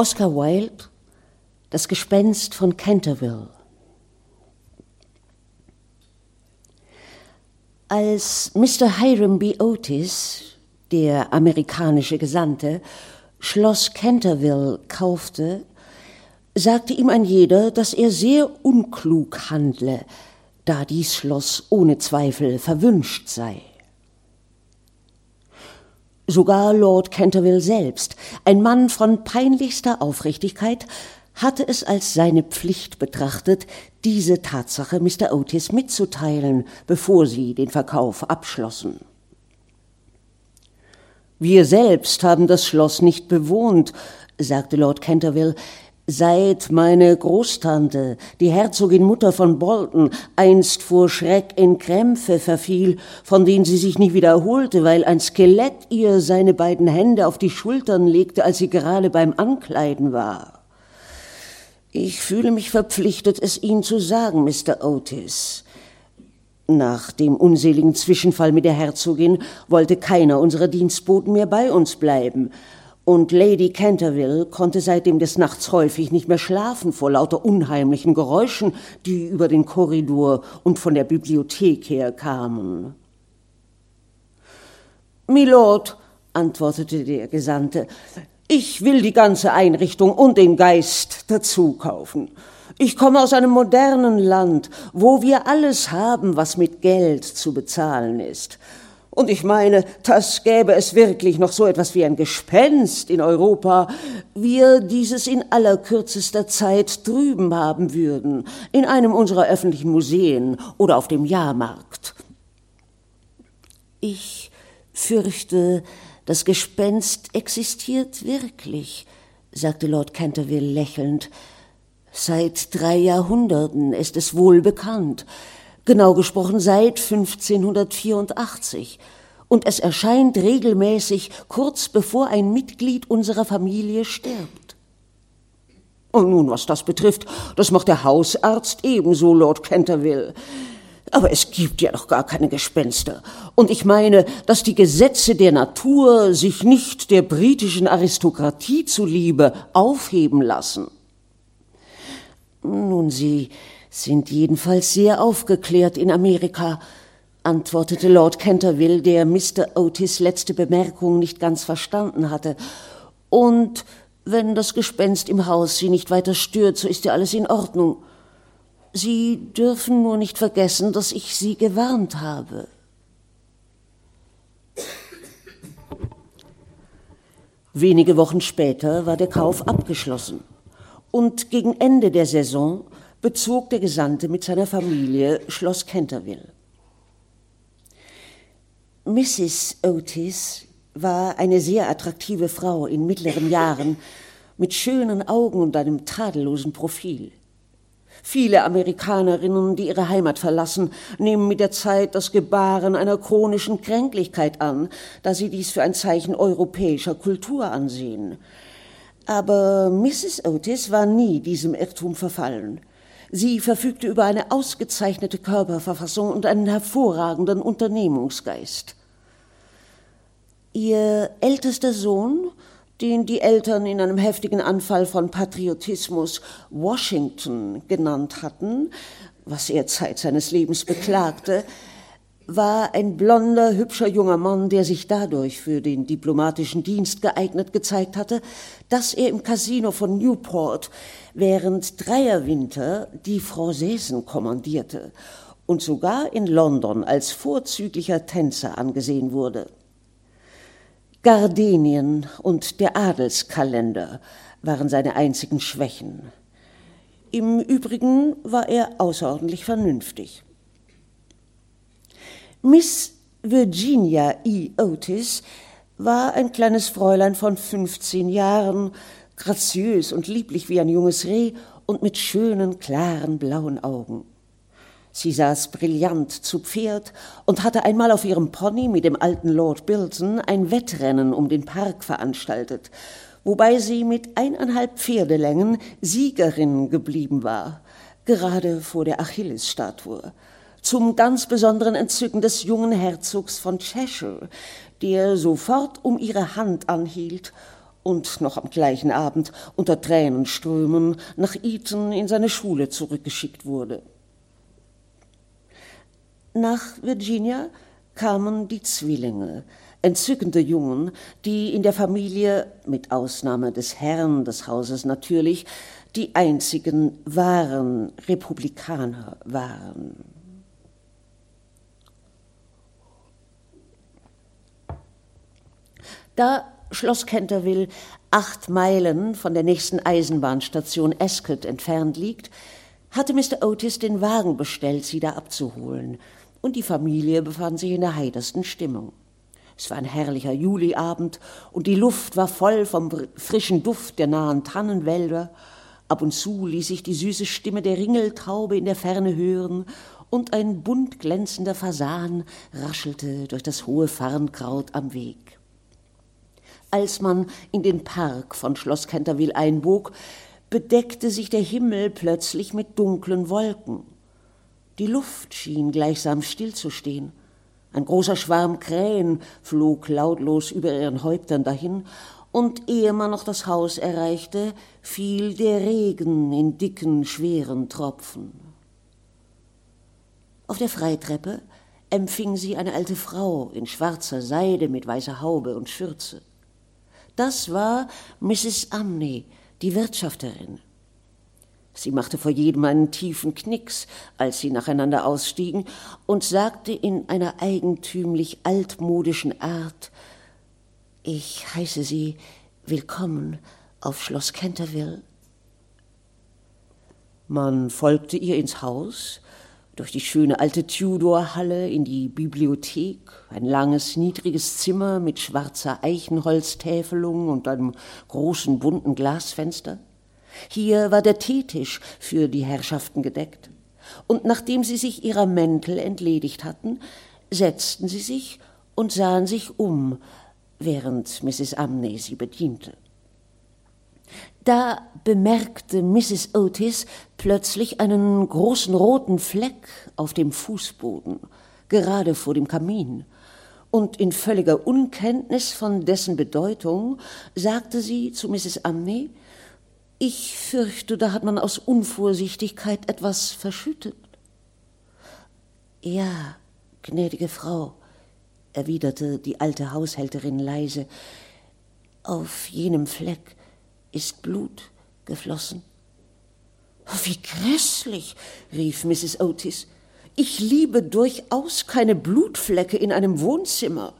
Oscar Wilde Das Gespenst von Canterville Als Mr. Hiram B. Otis, der amerikanische Gesandte, Schloss Canterville kaufte, sagte ihm ein jeder, dass er sehr unklug handle, da dies Schloss ohne Zweifel verwünscht sei. Sogar Lord Canterville selbst, ein Mann von peinlichster Aufrichtigkeit, hatte es als seine Pflicht betrachtet, diese Tatsache Mr. Otis mitzuteilen, bevor sie den Verkauf abschlossen. Wir selbst haben das Schloss nicht bewohnt, sagte Lord Canterville, Seit meine Großtante, die Herzogin Mutter von Bolton, einst vor Schreck in Krämpfe verfiel, von denen sie sich nie wiederholte, weil ein Skelett ihr seine beiden Hände auf die Schultern legte, als sie gerade beim Ankleiden war. Ich fühle mich verpflichtet, es Ihnen zu sagen, Mr. Otis. Nach dem unseligen Zwischenfall mit der Herzogin wollte keiner unserer Dienstboten mehr bei uns bleiben, und Lady Canterville konnte seitdem des Nachts häufig nicht mehr schlafen vor lauter unheimlichen Geräuschen, die über den Korridor und von der Bibliothek her kamen. Milord, antwortete der Gesandte, ich will die ganze Einrichtung und den Geist dazu kaufen. Ich komme aus einem modernen Land, wo wir alles haben, was mit Geld zu bezahlen ist. Und ich meine, das gäbe es wirklich noch so etwas wie ein Gespenst in Europa, wir dieses in allerkürzester Zeit drüben haben würden, in einem unserer öffentlichen Museen oder auf dem Jahrmarkt. Ich fürchte, das Gespenst existiert wirklich, sagte Lord Canterville lächelnd. Seit drei Jahrhunderten ist es wohl bekannt genau gesprochen seit 1584, und es erscheint regelmäßig kurz bevor ein Mitglied unserer Familie stirbt. Und nun, was das betrifft, das macht der Hausarzt ebenso, Lord Canterville. Aber es gibt ja doch gar keine Gespenster. Und ich meine, dass die Gesetze der Natur sich nicht der britischen Aristokratie zuliebe aufheben lassen. Nun, Sie sind jedenfalls sehr aufgeklärt in Amerika, antwortete Lord Canterville, der Mr. Otis letzte Bemerkung nicht ganz verstanden hatte. Und wenn das Gespenst im Haus Sie nicht weiter stört, so ist ja alles in Ordnung. Sie dürfen nur nicht vergessen, dass ich Sie gewarnt habe. Wenige Wochen später war der Kauf abgeschlossen. Und gegen Ende der Saison bezog der Gesandte mit seiner Familie Schloss Canterville. Mrs. Otis war eine sehr attraktive Frau in mittleren Jahren mit schönen Augen und einem tadellosen Profil. Viele Amerikanerinnen, die ihre Heimat verlassen, nehmen mit der Zeit das Gebaren einer chronischen Kränklichkeit an, da sie dies für ein Zeichen europäischer Kultur ansehen. Aber Mrs. Otis war nie diesem Irrtum verfallen. Sie verfügte über eine ausgezeichnete Körperverfassung und einen hervorragenden Unternehmungsgeist. Ihr ältester Sohn, den die Eltern in einem heftigen Anfall von Patriotismus Washington genannt hatten, was er Zeit seines Lebens beklagte, war ein blonder, hübscher junger Mann, der sich dadurch für den diplomatischen Dienst geeignet gezeigt hatte, dass er im Casino von Newport während dreier Winter die Franzesen kommandierte und sogar in London als vorzüglicher Tänzer angesehen wurde. Gardenien und der Adelskalender waren seine einzigen Schwächen. Im Übrigen war er außerordentlich vernünftig. Miss Virginia E. Otis war ein kleines Fräulein von 15 Jahren, graziös und lieblich wie ein junges Reh und mit schönen, klaren, blauen Augen. Sie saß brillant zu Pferd und hatte einmal auf ihrem Pony mit dem alten Lord Bilton ein Wettrennen um den Park veranstaltet, wobei sie mit eineinhalb Pferdelängen Siegerin geblieben war, gerade vor der Achillesstatue zum ganz besonderen Entzücken des jungen Herzogs von Cheshire, der sofort um ihre Hand anhielt und noch am gleichen Abend unter Tränenströmen nach Eton in seine Schule zurückgeschickt wurde. Nach Virginia kamen die Zwillinge, entzückende Jungen, die in der Familie, mit Ausnahme des Herrn des Hauses natürlich, die einzigen wahren Republikaner waren. Da Schloss Canterville acht Meilen von der nächsten Eisenbahnstation Ascot entfernt liegt, hatte Mr. Otis den Wagen bestellt, sie da abzuholen, und die Familie befand sich in der heitersten Stimmung. Es war ein herrlicher Juliabend und die Luft war voll vom frischen Duft der nahen Tannenwälder. Ab und zu ließ sich die süße Stimme der Ringeltraube in der Ferne hören und ein bunt glänzender Fasan raschelte durch das hohe Farnkraut am Weg. Als man in den Park von Schloss Canterville einbog, bedeckte sich der Himmel plötzlich mit dunklen Wolken. Die Luft schien gleichsam stillzustehen. Ein großer Schwarm Krähen flog lautlos über ihren Häuptern dahin, und ehe man noch das Haus erreichte, fiel der Regen in dicken, schweren Tropfen. Auf der Freitreppe empfing sie eine alte Frau in schwarzer Seide mit weißer Haube und Schürze. Das war Mrs. Amney, die Wirtschafterin. Sie machte vor jedem einen tiefen Knicks, als sie nacheinander ausstiegen, und sagte in einer eigentümlich altmodischen Art Ich heiße Sie willkommen auf Schloss Canterville. Man folgte ihr ins Haus, durch die schöne alte Tudor-Halle in die Bibliothek, ein langes, niedriges Zimmer mit schwarzer Eichenholztäfelung und einem großen, bunten Glasfenster. Hier war der Teetisch für die Herrschaften gedeckt. Und nachdem sie sich ihrer Mäntel entledigt hatten, setzten sie sich und sahen sich um, während Mrs. Amney sie bediente. Da bemerkte Mrs. Otis plötzlich einen großen roten Fleck auf dem Fußboden, gerade vor dem Kamin, und in völliger Unkenntnis von dessen Bedeutung sagte sie zu Mrs. Amney, ich fürchte, da hat man aus Unvorsichtigkeit etwas verschüttet. Ja, gnädige Frau, erwiderte die alte Haushälterin leise, auf jenem Fleck ist Blut geflossen. Wie grässlich, rief Mrs. Otis. Ich liebe durchaus keine Blutflecke in einem Wohnzimmer.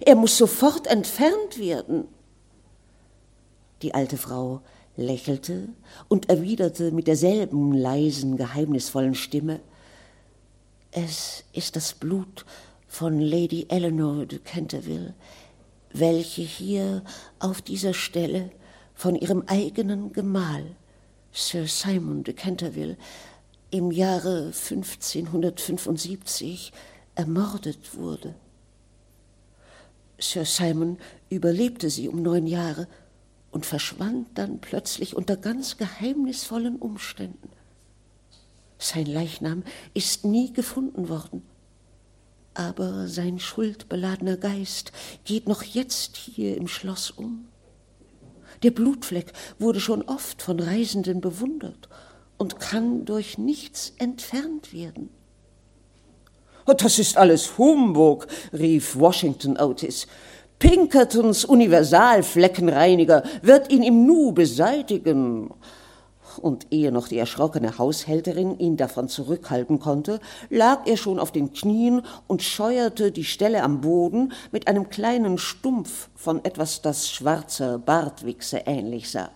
Er muss sofort entfernt werden. Die alte Frau lächelte und erwiderte mit derselben leisen, geheimnisvollen Stimme Es ist das Blut von Lady Eleanor de Canterville, welche hier auf dieser Stelle von ihrem eigenen Gemahl, Sir Simon de Canterville, im Jahre 1575 ermordet wurde. Sir Simon überlebte sie um neun Jahre und verschwand dann plötzlich unter ganz geheimnisvollen Umständen. Sein Leichnam ist nie gefunden worden, aber sein schuldbeladener Geist geht noch jetzt hier im Schloss um. Der Blutfleck wurde schon oft von Reisenden bewundert und kann durch nichts entfernt werden. Das ist alles Humbug, rief Washington Otis. Pinkertons Universalfleckenreiniger wird ihn im Nu beseitigen. Und ehe noch die erschrockene Haushälterin ihn davon zurückhalten konnte, lag er schon auf den Knien und scheuerte die Stelle am Boden mit einem kleinen Stumpf von etwas, das schwarzer Bartwichse ähnlich sah.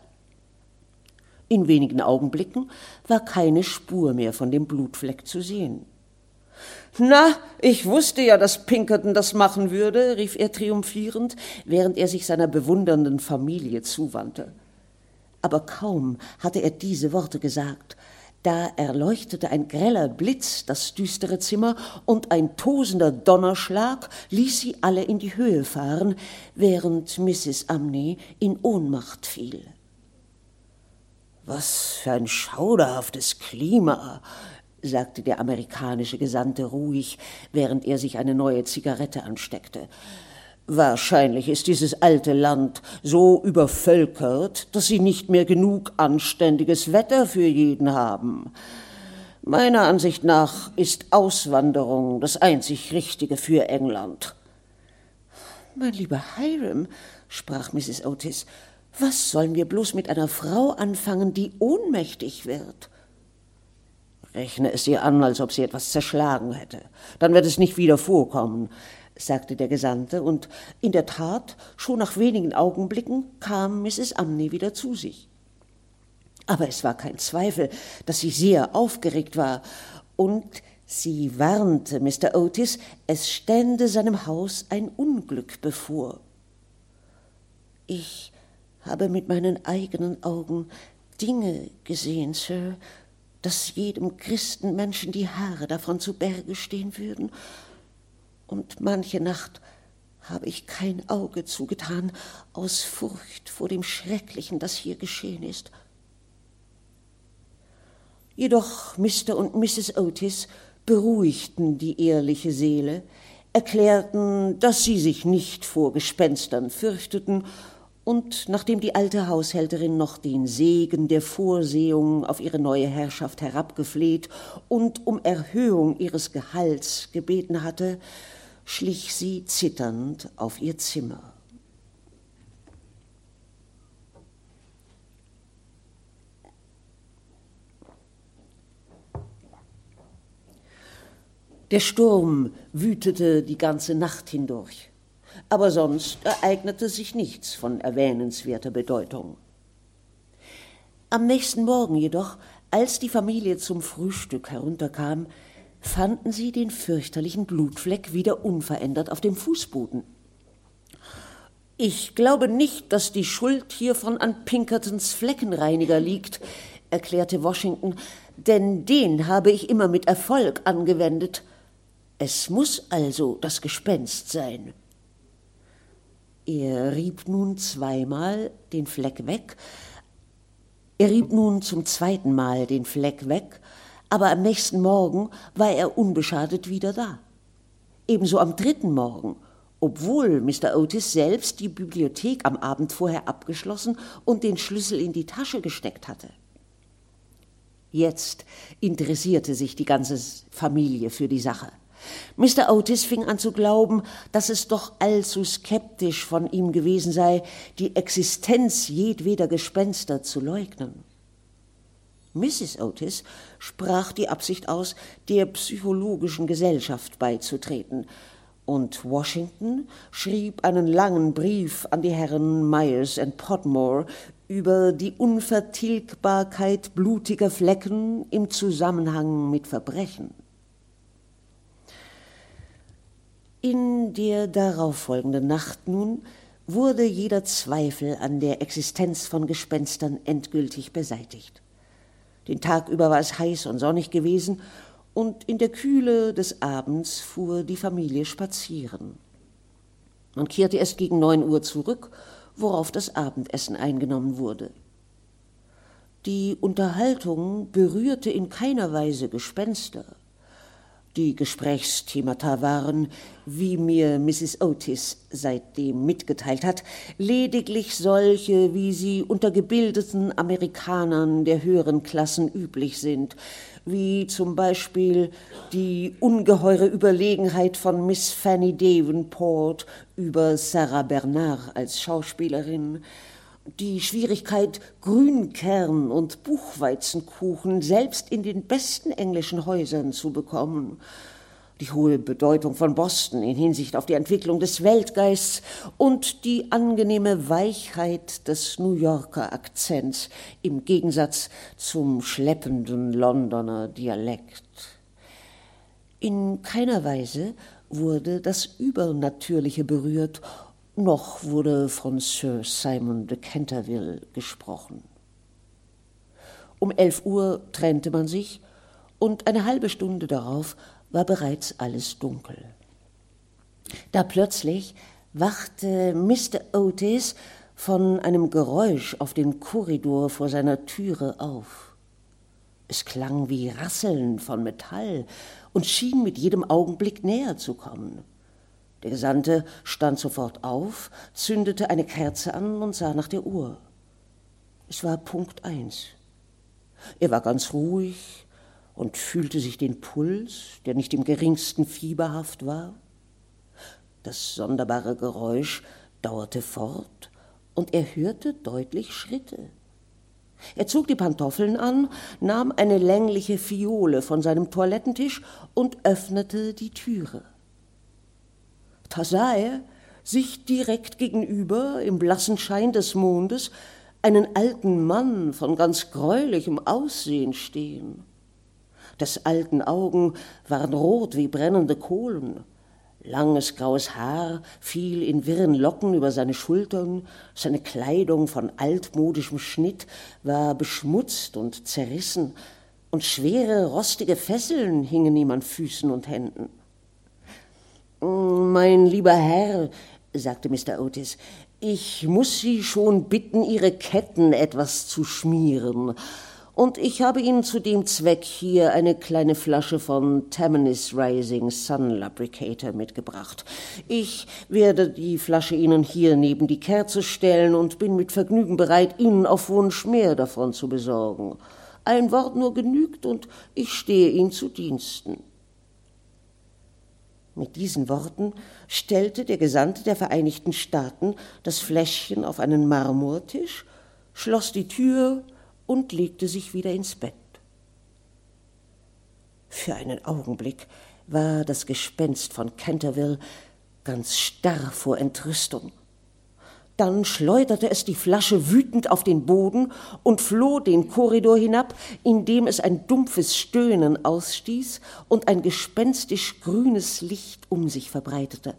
In wenigen Augenblicken war keine Spur mehr von dem Blutfleck zu sehen. Na, ich wusste ja, dass Pinkerton das machen würde, rief er triumphierend, während er sich seiner bewundernden Familie zuwandte. Aber kaum hatte er diese Worte gesagt, da erleuchtete ein greller Blitz das düstere Zimmer und ein tosender Donnerschlag ließ sie alle in die Höhe fahren, während Mrs. Amney in Ohnmacht fiel. Was für ein schauderhaftes Klima, sagte der amerikanische Gesandte ruhig, während er sich eine neue Zigarette ansteckte. Wahrscheinlich ist dieses alte Land so übervölkert, dass sie nicht mehr genug anständiges Wetter für jeden haben. Meiner Ansicht nach ist Auswanderung das einzig Richtige für England. Mein lieber Hiram, sprach Mrs. Otis, was sollen wir bloß mit einer Frau anfangen, die ohnmächtig wird? Rechne es ihr an, als ob sie etwas zerschlagen hätte. Dann wird es nicht wieder vorkommen sagte der Gesandte, und in der Tat, schon nach wenigen Augenblicken kam Mrs. Amney wieder zu sich. Aber es war kein Zweifel, dass sie sehr aufgeregt war, und sie warnte Mr. Otis, es stände seinem Haus ein Unglück bevor. Ich habe mit meinen eigenen Augen Dinge gesehen, Sir, dass jedem Christenmenschen die Haare davon zu Berge stehen würden, und manche Nacht habe ich kein Auge zugetan aus Furcht vor dem Schrecklichen, das hier geschehen ist. Jedoch Mr. und Mrs. Otis beruhigten die ehrliche Seele, erklärten, dass sie sich nicht vor Gespenstern fürchteten und nachdem die alte Haushälterin noch den Segen der Vorsehung auf ihre neue Herrschaft herabgefleht und um Erhöhung ihres Gehalts gebeten hatte, schlich sie zitternd auf ihr Zimmer. Der Sturm wütete die ganze Nacht hindurch aber sonst ereignete sich nichts von erwähnenswerter Bedeutung. Am nächsten Morgen jedoch, als die Familie zum Frühstück herunterkam, fanden sie den fürchterlichen Blutfleck wieder unverändert auf dem Fußboden. Ich glaube nicht, dass die Schuld hiervon an Pinkertons Fleckenreiniger liegt, erklärte Washington, denn den habe ich immer mit Erfolg angewendet. Es muss also das Gespenst sein. Er rieb nun zweimal den Fleck weg. Er rieb nun zum zweiten Mal den Fleck weg, aber am nächsten Morgen war er unbeschadet wieder da. Ebenso am dritten Morgen, obwohl Mr. Otis selbst die Bibliothek am Abend vorher abgeschlossen und den Schlüssel in die Tasche gesteckt hatte. Jetzt interessierte sich die ganze Familie für die Sache. Mr. Otis fing an zu glauben, dass es doch allzu skeptisch von ihm gewesen sei, die Existenz jedweder Gespenster zu leugnen. Mrs. Otis sprach die Absicht aus, der psychologischen Gesellschaft beizutreten, und Washington schrieb einen langen Brief an die Herren Myers and Podmore über die Unvertilgbarkeit blutiger Flecken im Zusammenhang mit Verbrechen. In der darauffolgenden Nacht nun wurde jeder Zweifel an der Existenz von Gespenstern endgültig beseitigt. Den Tag über war es heiß und sonnig gewesen, und in der Kühle des Abends fuhr die Familie spazieren. Man kehrte erst gegen neun Uhr zurück, worauf das Abendessen eingenommen wurde. Die Unterhaltung berührte in keiner Weise Gespenster, die Gesprächsthemata waren, wie mir Mrs. Otis seitdem mitgeteilt hat, lediglich solche, wie sie unter gebildeten Amerikanern der höheren Klassen üblich sind, wie zum Beispiel die ungeheure Überlegenheit von Miss Fanny Davenport über Sarah Bernard als Schauspielerin, die Schwierigkeit, Grünkern und Buchweizenkuchen selbst in den besten englischen Häusern zu bekommen, die hohe Bedeutung von Boston in Hinsicht auf die Entwicklung des Weltgeists und die angenehme Weichheit des New Yorker Akzents im Gegensatz zum schleppenden Londoner Dialekt. In keiner Weise wurde das Übernatürliche berührt noch wurde von Sir Simon de Canterville gesprochen. Um elf Uhr trennte man sich, und eine halbe Stunde darauf war bereits alles dunkel. Da plötzlich wachte Mr. Otis von einem Geräusch auf dem Korridor vor seiner Türe auf. Es klang wie Rasseln von Metall und schien mit jedem Augenblick näher zu kommen. Der Gesandte stand sofort auf, zündete eine Kerze an und sah nach der Uhr. Es war Punkt eins. Er war ganz ruhig und fühlte sich den Puls, der nicht im geringsten fieberhaft war. Das sonderbare Geräusch dauerte fort, und er hörte deutlich Schritte. Er zog die Pantoffeln an, nahm eine längliche Fiole von seinem Toilettentisch und öffnete die Türe. Er, sich direkt gegenüber, im blassen Schein des Mondes, einen alten Mann von ganz greulichem Aussehen stehen. Des alten Augen waren rot wie brennende Kohlen, Langes graues Haar fiel in wirren Locken über seine Schultern, seine Kleidung von altmodischem Schnitt war beschmutzt und zerrissen, und schwere, rostige Fesseln hingen ihm an Füßen und Händen. Mein lieber Herr, sagte Mr. Otis, ich muss Sie schon bitten, Ihre Ketten etwas zu schmieren und ich habe Ihnen zu dem Zweck hier eine kleine Flasche von Tammany's Rising Sun Lubricator mitgebracht. Ich werde die Flasche Ihnen hier neben die Kerze stellen und bin mit Vergnügen bereit, Ihnen auf Wunsch mehr davon zu besorgen. Ein Wort nur genügt und ich stehe Ihnen zu Diensten. Mit diesen Worten stellte der Gesandte der Vereinigten Staaten das Fläschchen auf einen Marmortisch, schloss die Tür und legte sich wieder ins Bett. Für einen Augenblick war das Gespenst von Canterville ganz starr vor Entrüstung. Dann schleuderte es die Flasche wütend auf den Boden und floh den Korridor hinab, indem es ein dumpfes Stöhnen ausstieß und ein gespenstisch grünes Licht um sich verbreitete.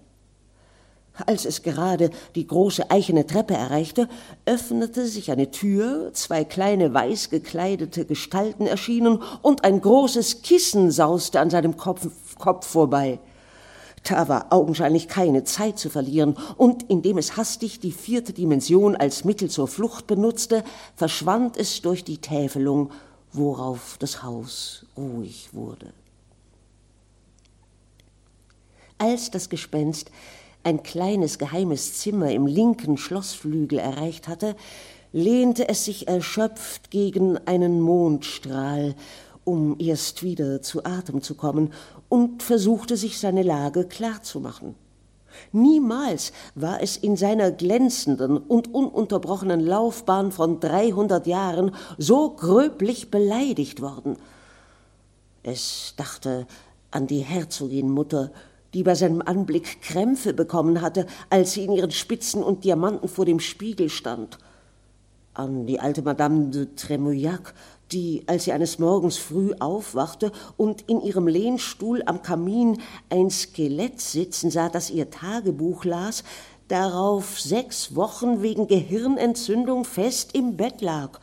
Als es gerade die große eichene Treppe erreichte, öffnete sich eine Tür, zwei kleine weiß gekleidete Gestalten erschienen und ein großes Kissen sauste an seinem Kopf, Kopf vorbei. Da war augenscheinlich keine Zeit zu verlieren, und indem es hastig die vierte Dimension als Mittel zur Flucht benutzte, verschwand es durch die Täfelung, worauf das Haus ruhig wurde. Als das Gespenst ein kleines geheimes Zimmer im linken Schlossflügel erreicht hatte, lehnte es sich erschöpft gegen einen Mondstrahl, um erst wieder zu Atem zu kommen, und versuchte sich seine Lage klarzumachen. Niemals war es in seiner glänzenden und ununterbrochenen Laufbahn von dreihundert Jahren so gröblich beleidigt worden. Es dachte an die Herzogin-Mutter, die bei seinem Anblick Krämpfe bekommen hatte, als sie in ihren Spitzen und Diamanten vor dem Spiegel stand. An die alte Madame de Tremouillac, die, als sie eines Morgens früh aufwachte und in ihrem Lehnstuhl am Kamin ein Skelett sitzen sah, das ihr Tagebuch las, darauf sechs Wochen wegen Gehirnentzündung fest im Bett lag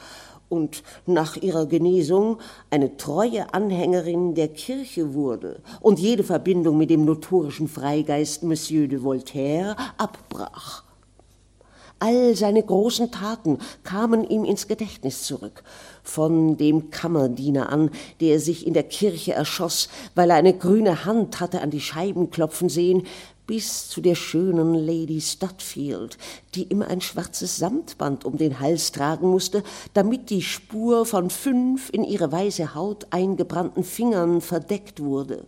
und nach ihrer Genesung eine treue Anhängerin der Kirche wurde und jede Verbindung mit dem notorischen Freigeist Monsieur de Voltaire abbrach. All seine großen Taten kamen ihm ins Gedächtnis zurück, von dem Kammerdiener an, der sich in der Kirche erschoss, weil er eine grüne Hand hatte an die Scheiben klopfen sehen, bis zu der schönen Lady Stutfield, die immer ein schwarzes Samtband um den Hals tragen musste, damit die Spur von fünf in ihre weiße Haut eingebrannten Fingern verdeckt wurde,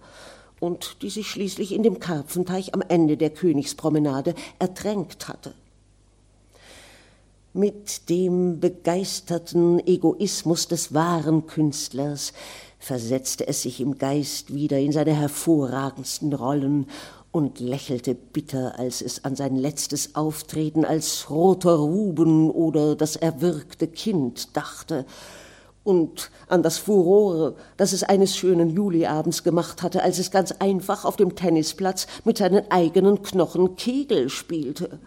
und die sich schließlich in dem Karpfenteich am Ende der Königspromenade ertränkt hatte. Mit dem begeisterten Egoismus des wahren Künstlers versetzte es sich im Geist wieder in seine hervorragendsten Rollen und lächelte bitter, als es an sein letztes Auftreten als roter Ruben oder das erwürgte Kind dachte, und an das Furore, das es eines schönen Juliabends gemacht hatte, als es ganz einfach auf dem Tennisplatz mit seinen eigenen Knochen Kegel spielte.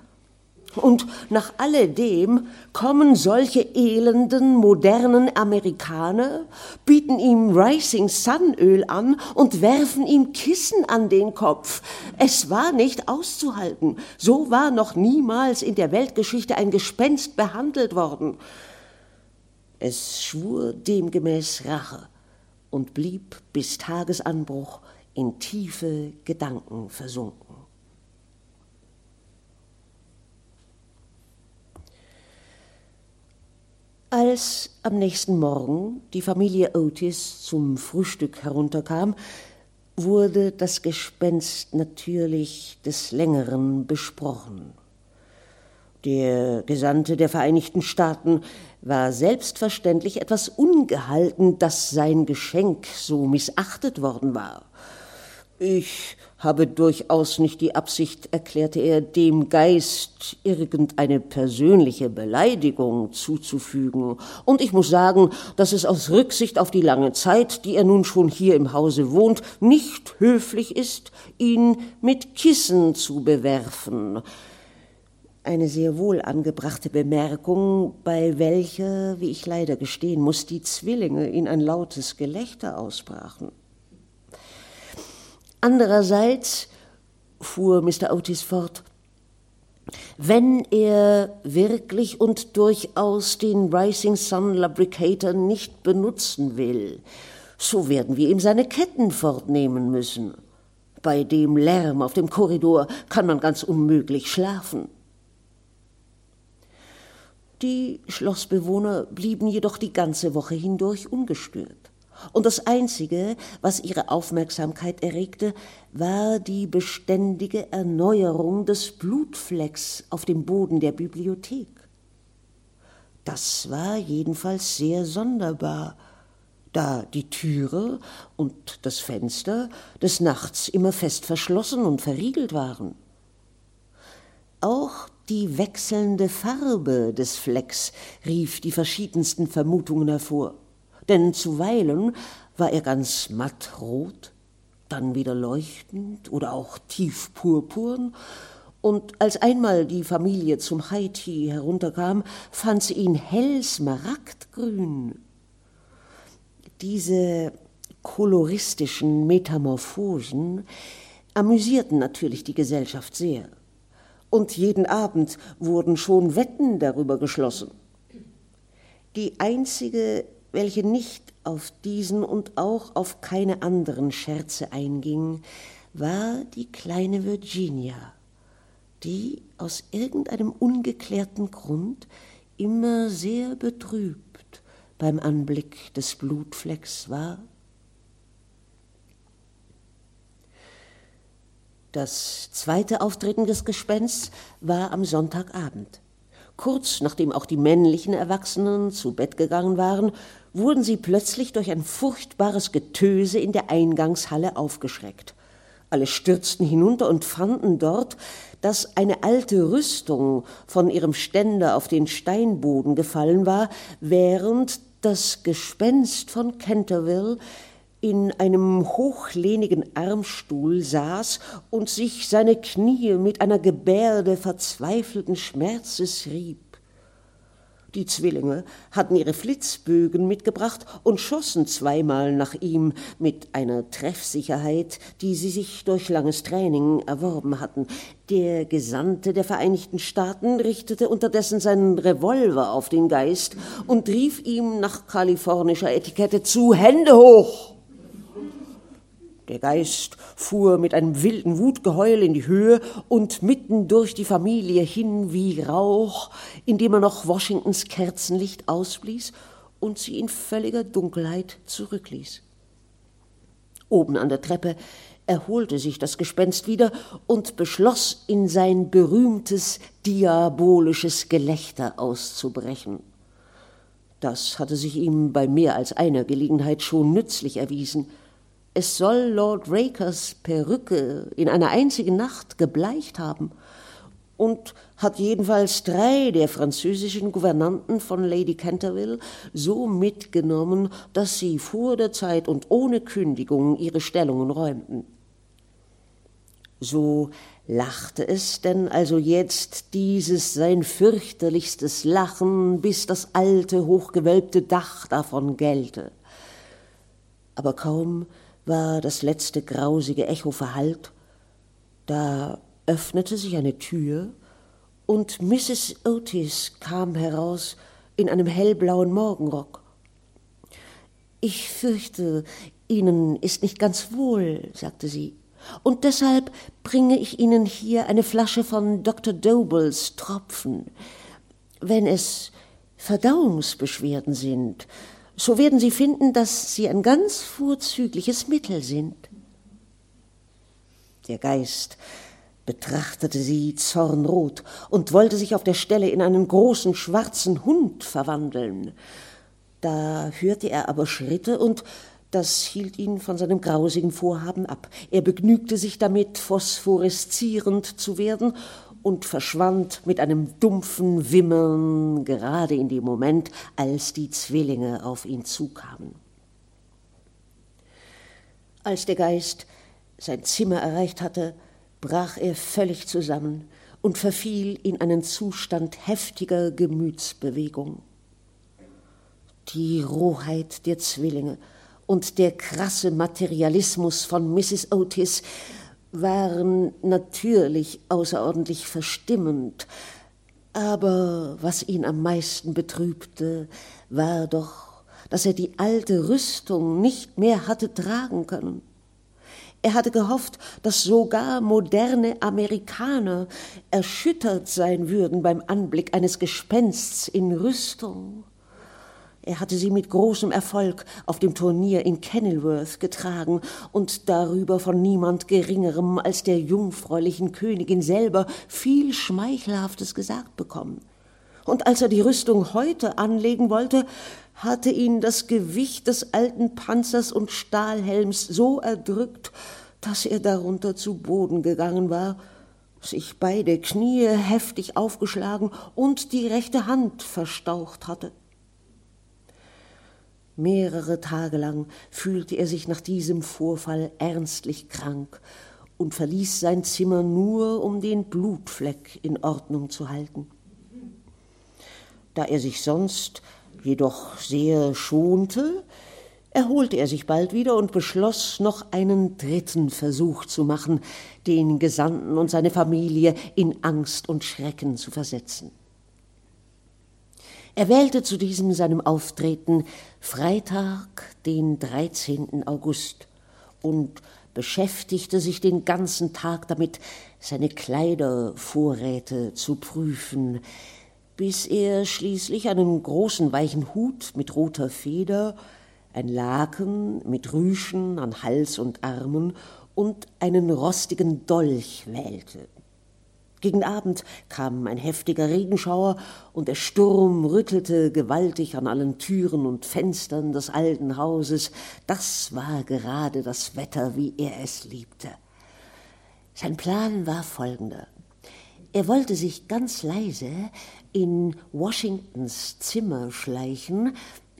Und nach alledem kommen solche elenden, modernen Amerikaner, bieten ihm Rising Sun Öl an und werfen ihm Kissen an den Kopf. Es war nicht auszuhalten. So war noch niemals in der Weltgeschichte ein Gespenst behandelt worden. Es schwur demgemäß Rache und blieb bis Tagesanbruch in tiefe Gedanken versunken. Als am nächsten Morgen die Familie Otis zum Frühstück herunterkam, wurde das Gespenst natürlich des Längeren besprochen. Der Gesandte der Vereinigten Staaten war selbstverständlich etwas ungehalten, dass sein Geschenk so missachtet worden war. Ich habe durchaus nicht die Absicht, erklärte er, dem Geist irgendeine persönliche Beleidigung zuzufügen. Und ich muss sagen, dass es aus Rücksicht auf die lange Zeit, die er nun schon hier im Hause wohnt, nicht höflich ist, ihn mit Kissen zu bewerfen. Eine sehr wohl angebrachte Bemerkung, bei welcher, wie ich leider gestehen muss, die Zwillinge in ein lautes Gelächter ausbrachen. Andererseits, fuhr Mr. Otis fort, wenn er wirklich und durchaus den Rising Sun Lubricator nicht benutzen will, so werden wir ihm seine Ketten fortnehmen müssen. Bei dem Lärm auf dem Korridor kann man ganz unmöglich schlafen. Die Schlossbewohner blieben jedoch die ganze Woche hindurch ungestört. Und das Einzige, was ihre Aufmerksamkeit erregte, war die beständige Erneuerung des Blutflecks auf dem Boden der Bibliothek. Das war jedenfalls sehr sonderbar, da die Türe und das Fenster des Nachts immer fest verschlossen und verriegelt waren. Auch die wechselnde Farbe des Flecks rief die verschiedensten Vermutungen hervor denn zuweilen war er ganz mattrot, dann wieder leuchtend oder auch tief purpurn, und als einmal die Familie zum High-Tea herunterkam, fand sie ihn hell smaragdgrün. Diese koloristischen Metamorphosen amüsierten natürlich die Gesellschaft sehr. Und jeden Abend wurden schon Wetten darüber geschlossen. Die einzige welche nicht auf diesen und auch auf keine anderen Scherze einging, war die kleine Virginia, die aus irgendeinem ungeklärten Grund immer sehr betrübt beim Anblick des Blutflecks war. Das zweite Auftreten des Gespensts war am Sonntagabend. Kurz nachdem auch die männlichen Erwachsenen zu Bett gegangen waren, wurden sie plötzlich durch ein furchtbares Getöse in der Eingangshalle aufgeschreckt. Alle stürzten hinunter und fanden dort, dass eine alte Rüstung von ihrem Ständer auf den Steinboden gefallen war, während das Gespenst von Canterville in einem hochlehnigen Armstuhl saß und sich seine Knie mit einer Gebärde verzweifelten Schmerzes rieb. Die Zwillinge hatten ihre Flitzbögen mitgebracht und schossen zweimal nach ihm mit einer Treffsicherheit, die sie sich durch langes Training erworben hatten. Der Gesandte der Vereinigten Staaten richtete unterdessen seinen Revolver auf den Geist und rief ihm nach kalifornischer Etikette zu Hände hoch. Der Geist fuhr mit einem wilden Wutgeheul in die Höhe und mitten durch die Familie hin wie Rauch, indem er noch Washingtons Kerzenlicht ausblies und sie in völliger Dunkelheit zurückließ. Oben an der Treppe erholte sich das Gespenst wieder und beschloss, in sein berühmtes diabolisches Gelächter auszubrechen. Das hatte sich ihm bei mehr als einer Gelegenheit schon nützlich erwiesen. Es soll Lord Rakers Perücke in einer einzigen Nacht gebleicht haben und hat jedenfalls drei der französischen Gouvernanten von Lady Canterville so mitgenommen, dass sie vor der Zeit und ohne Kündigung ihre Stellungen räumten. So lachte es denn also jetzt dieses sein fürchterlichstes Lachen, bis das alte, hochgewölbte Dach davon gellte. Aber kaum war das letzte grausige Echo verhallt, da öffnete sich eine Tür und Mrs. Otis kam heraus in einem hellblauen Morgenrock. Ich fürchte, Ihnen ist nicht ganz wohl, sagte sie, und deshalb bringe ich Ihnen hier eine Flasche von Dr. Dobles Tropfen. Wenn es Verdauungsbeschwerden sind, so werden Sie finden, dass sie ein ganz vorzügliches Mittel sind. Der Geist betrachtete sie zornrot und wollte sich auf der Stelle in einen großen schwarzen Hund verwandeln. Da hörte er aber Schritte und das hielt ihn von seinem grausigen Vorhaben ab. Er begnügte sich damit, phosphoreszierend zu werden und verschwand mit einem dumpfen Wimmern gerade in dem Moment, als die Zwillinge auf ihn zukamen. Als der Geist sein Zimmer erreicht hatte, brach er völlig zusammen und verfiel in einen Zustand heftiger Gemütsbewegung. Die Rohheit der Zwillinge und der krasse Materialismus von Mrs. Otis waren natürlich außerordentlich verstimmend, aber was ihn am meisten betrübte, war doch, dass er die alte Rüstung nicht mehr hatte tragen können. Er hatte gehofft, dass sogar moderne Amerikaner erschüttert sein würden beim Anblick eines Gespensts in Rüstung. Er hatte sie mit großem Erfolg auf dem Turnier in Kenilworth getragen und darüber von niemand Geringerem als der jungfräulichen Königin selber viel Schmeichelhaftes gesagt bekommen. Und als er die Rüstung heute anlegen wollte, hatte ihn das Gewicht des alten Panzers und Stahlhelms so erdrückt, dass er darunter zu Boden gegangen war, sich beide Knie heftig aufgeschlagen und die rechte Hand verstaucht hatte. Mehrere Tage lang fühlte er sich nach diesem Vorfall ernstlich krank und verließ sein Zimmer nur, um den Blutfleck in Ordnung zu halten. Da er sich sonst jedoch sehr schonte, erholte er sich bald wieder und beschloss, noch einen dritten Versuch zu machen, den Gesandten und seine Familie in Angst und Schrecken zu versetzen. Er wählte zu diesem seinem Auftreten Freitag, den 13. August, und beschäftigte sich den ganzen Tag damit, seine Kleidervorräte zu prüfen, bis er schließlich einen großen weichen Hut mit roter Feder, ein Laken mit Rüschen an Hals und Armen und einen rostigen Dolch wählte. Gegen Abend kam ein heftiger Regenschauer und der Sturm rüttelte gewaltig an allen Türen und Fenstern des alten Hauses. Das war gerade das Wetter, wie er es liebte. Sein Plan war folgender. Er wollte sich ganz leise in Washingtons Zimmer schleichen,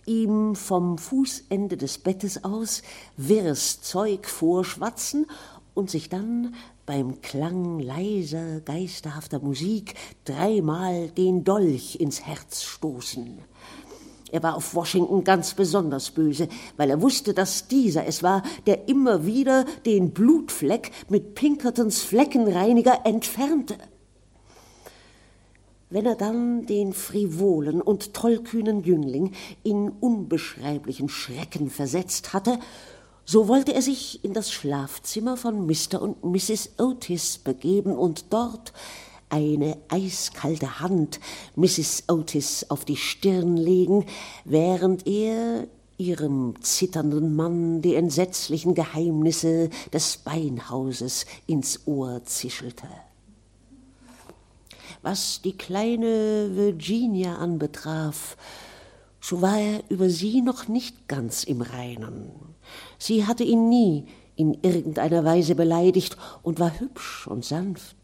ihm vom Fußende des Bettes aus wirres Zeug vorschwatzen und sich dann beim Klang leiser, geisterhafter Musik dreimal den Dolch ins Herz stoßen. Er war auf Washington ganz besonders böse, weil er wusste, dass dieser es war, der immer wieder den Blutfleck mit Pinkertons Fleckenreiniger entfernte. Wenn er dann den frivolen und tollkühnen Jüngling in unbeschreiblichen Schrecken versetzt hatte, so wollte er sich in das Schlafzimmer von Mr. und Mrs. Otis begeben und dort eine eiskalte Hand Mrs. Otis auf die Stirn legen, während er ihrem zitternden Mann die entsetzlichen Geheimnisse des Beinhauses ins Ohr zischelte. Was die kleine Virginia anbetraf, so war er über sie noch nicht ganz im Reinen. Sie hatte ihn nie in irgendeiner Weise beleidigt und war hübsch und sanft.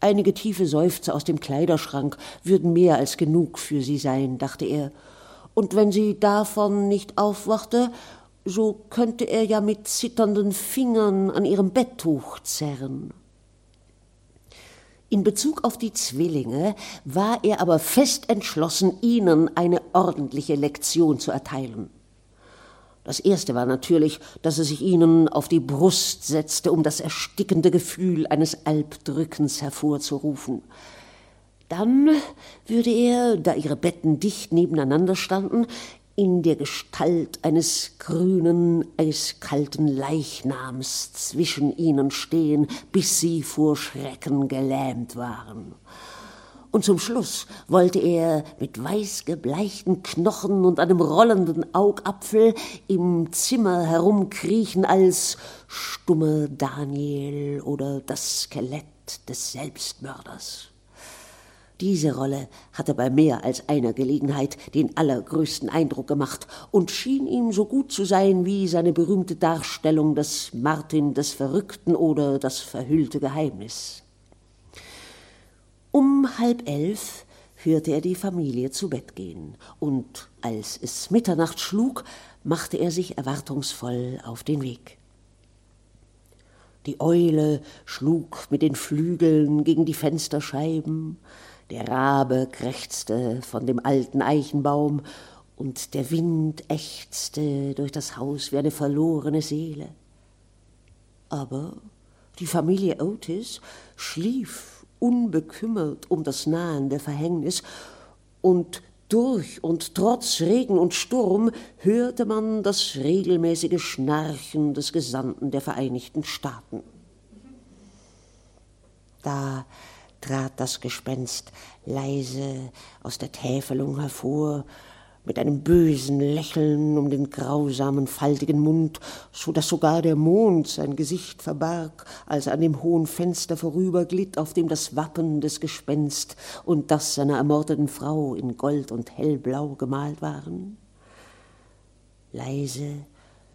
Einige tiefe Seufzer aus dem Kleiderschrank würden mehr als genug für sie sein, dachte er, und wenn sie davon nicht aufwachte, so könnte er ja mit zitternden Fingern an ihrem Betttuch zerren. In Bezug auf die Zwillinge war er aber fest entschlossen, ihnen eine ordentliche Lektion zu erteilen. Das erste war natürlich, dass er sich ihnen auf die Brust setzte, um das erstickende Gefühl eines Albdrückens hervorzurufen. Dann würde er, da ihre Betten dicht nebeneinander standen, in der Gestalt eines grünen, eiskalten Leichnams zwischen ihnen stehen, bis sie vor Schrecken gelähmt waren. Und zum Schluss wollte er mit weiß gebleichten Knochen und einem rollenden Augapfel im Zimmer herumkriechen als stumme Daniel oder das Skelett des Selbstmörders. Diese Rolle hatte bei mehr als einer Gelegenheit den allergrößten Eindruck gemacht und schien ihm so gut zu sein wie seine berühmte Darstellung des Martin des Verrückten oder das verhüllte Geheimnis. Um halb elf hörte er die Familie zu Bett gehen, und als es Mitternacht schlug, machte er sich erwartungsvoll auf den Weg. Die Eule schlug mit den Flügeln gegen die Fensterscheiben, der Rabe krächzte von dem alten Eichenbaum, und der Wind ächzte durch das Haus wie eine verlorene Seele. Aber die Familie Otis schlief unbekümmert um das nahende Verhängnis, und durch und trotz Regen und Sturm hörte man das regelmäßige Schnarchen des Gesandten der Vereinigten Staaten. Da trat das Gespenst leise aus der Täfelung hervor, mit einem bösen Lächeln um den grausamen, faltigen Mund, so dass sogar der Mond sein Gesicht verbarg, als er an dem hohen Fenster vorüberglitt, auf dem das Wappen des Gespenst und das seiner ermordeten Frau in Gold und Hellblau gemalt waren. Leise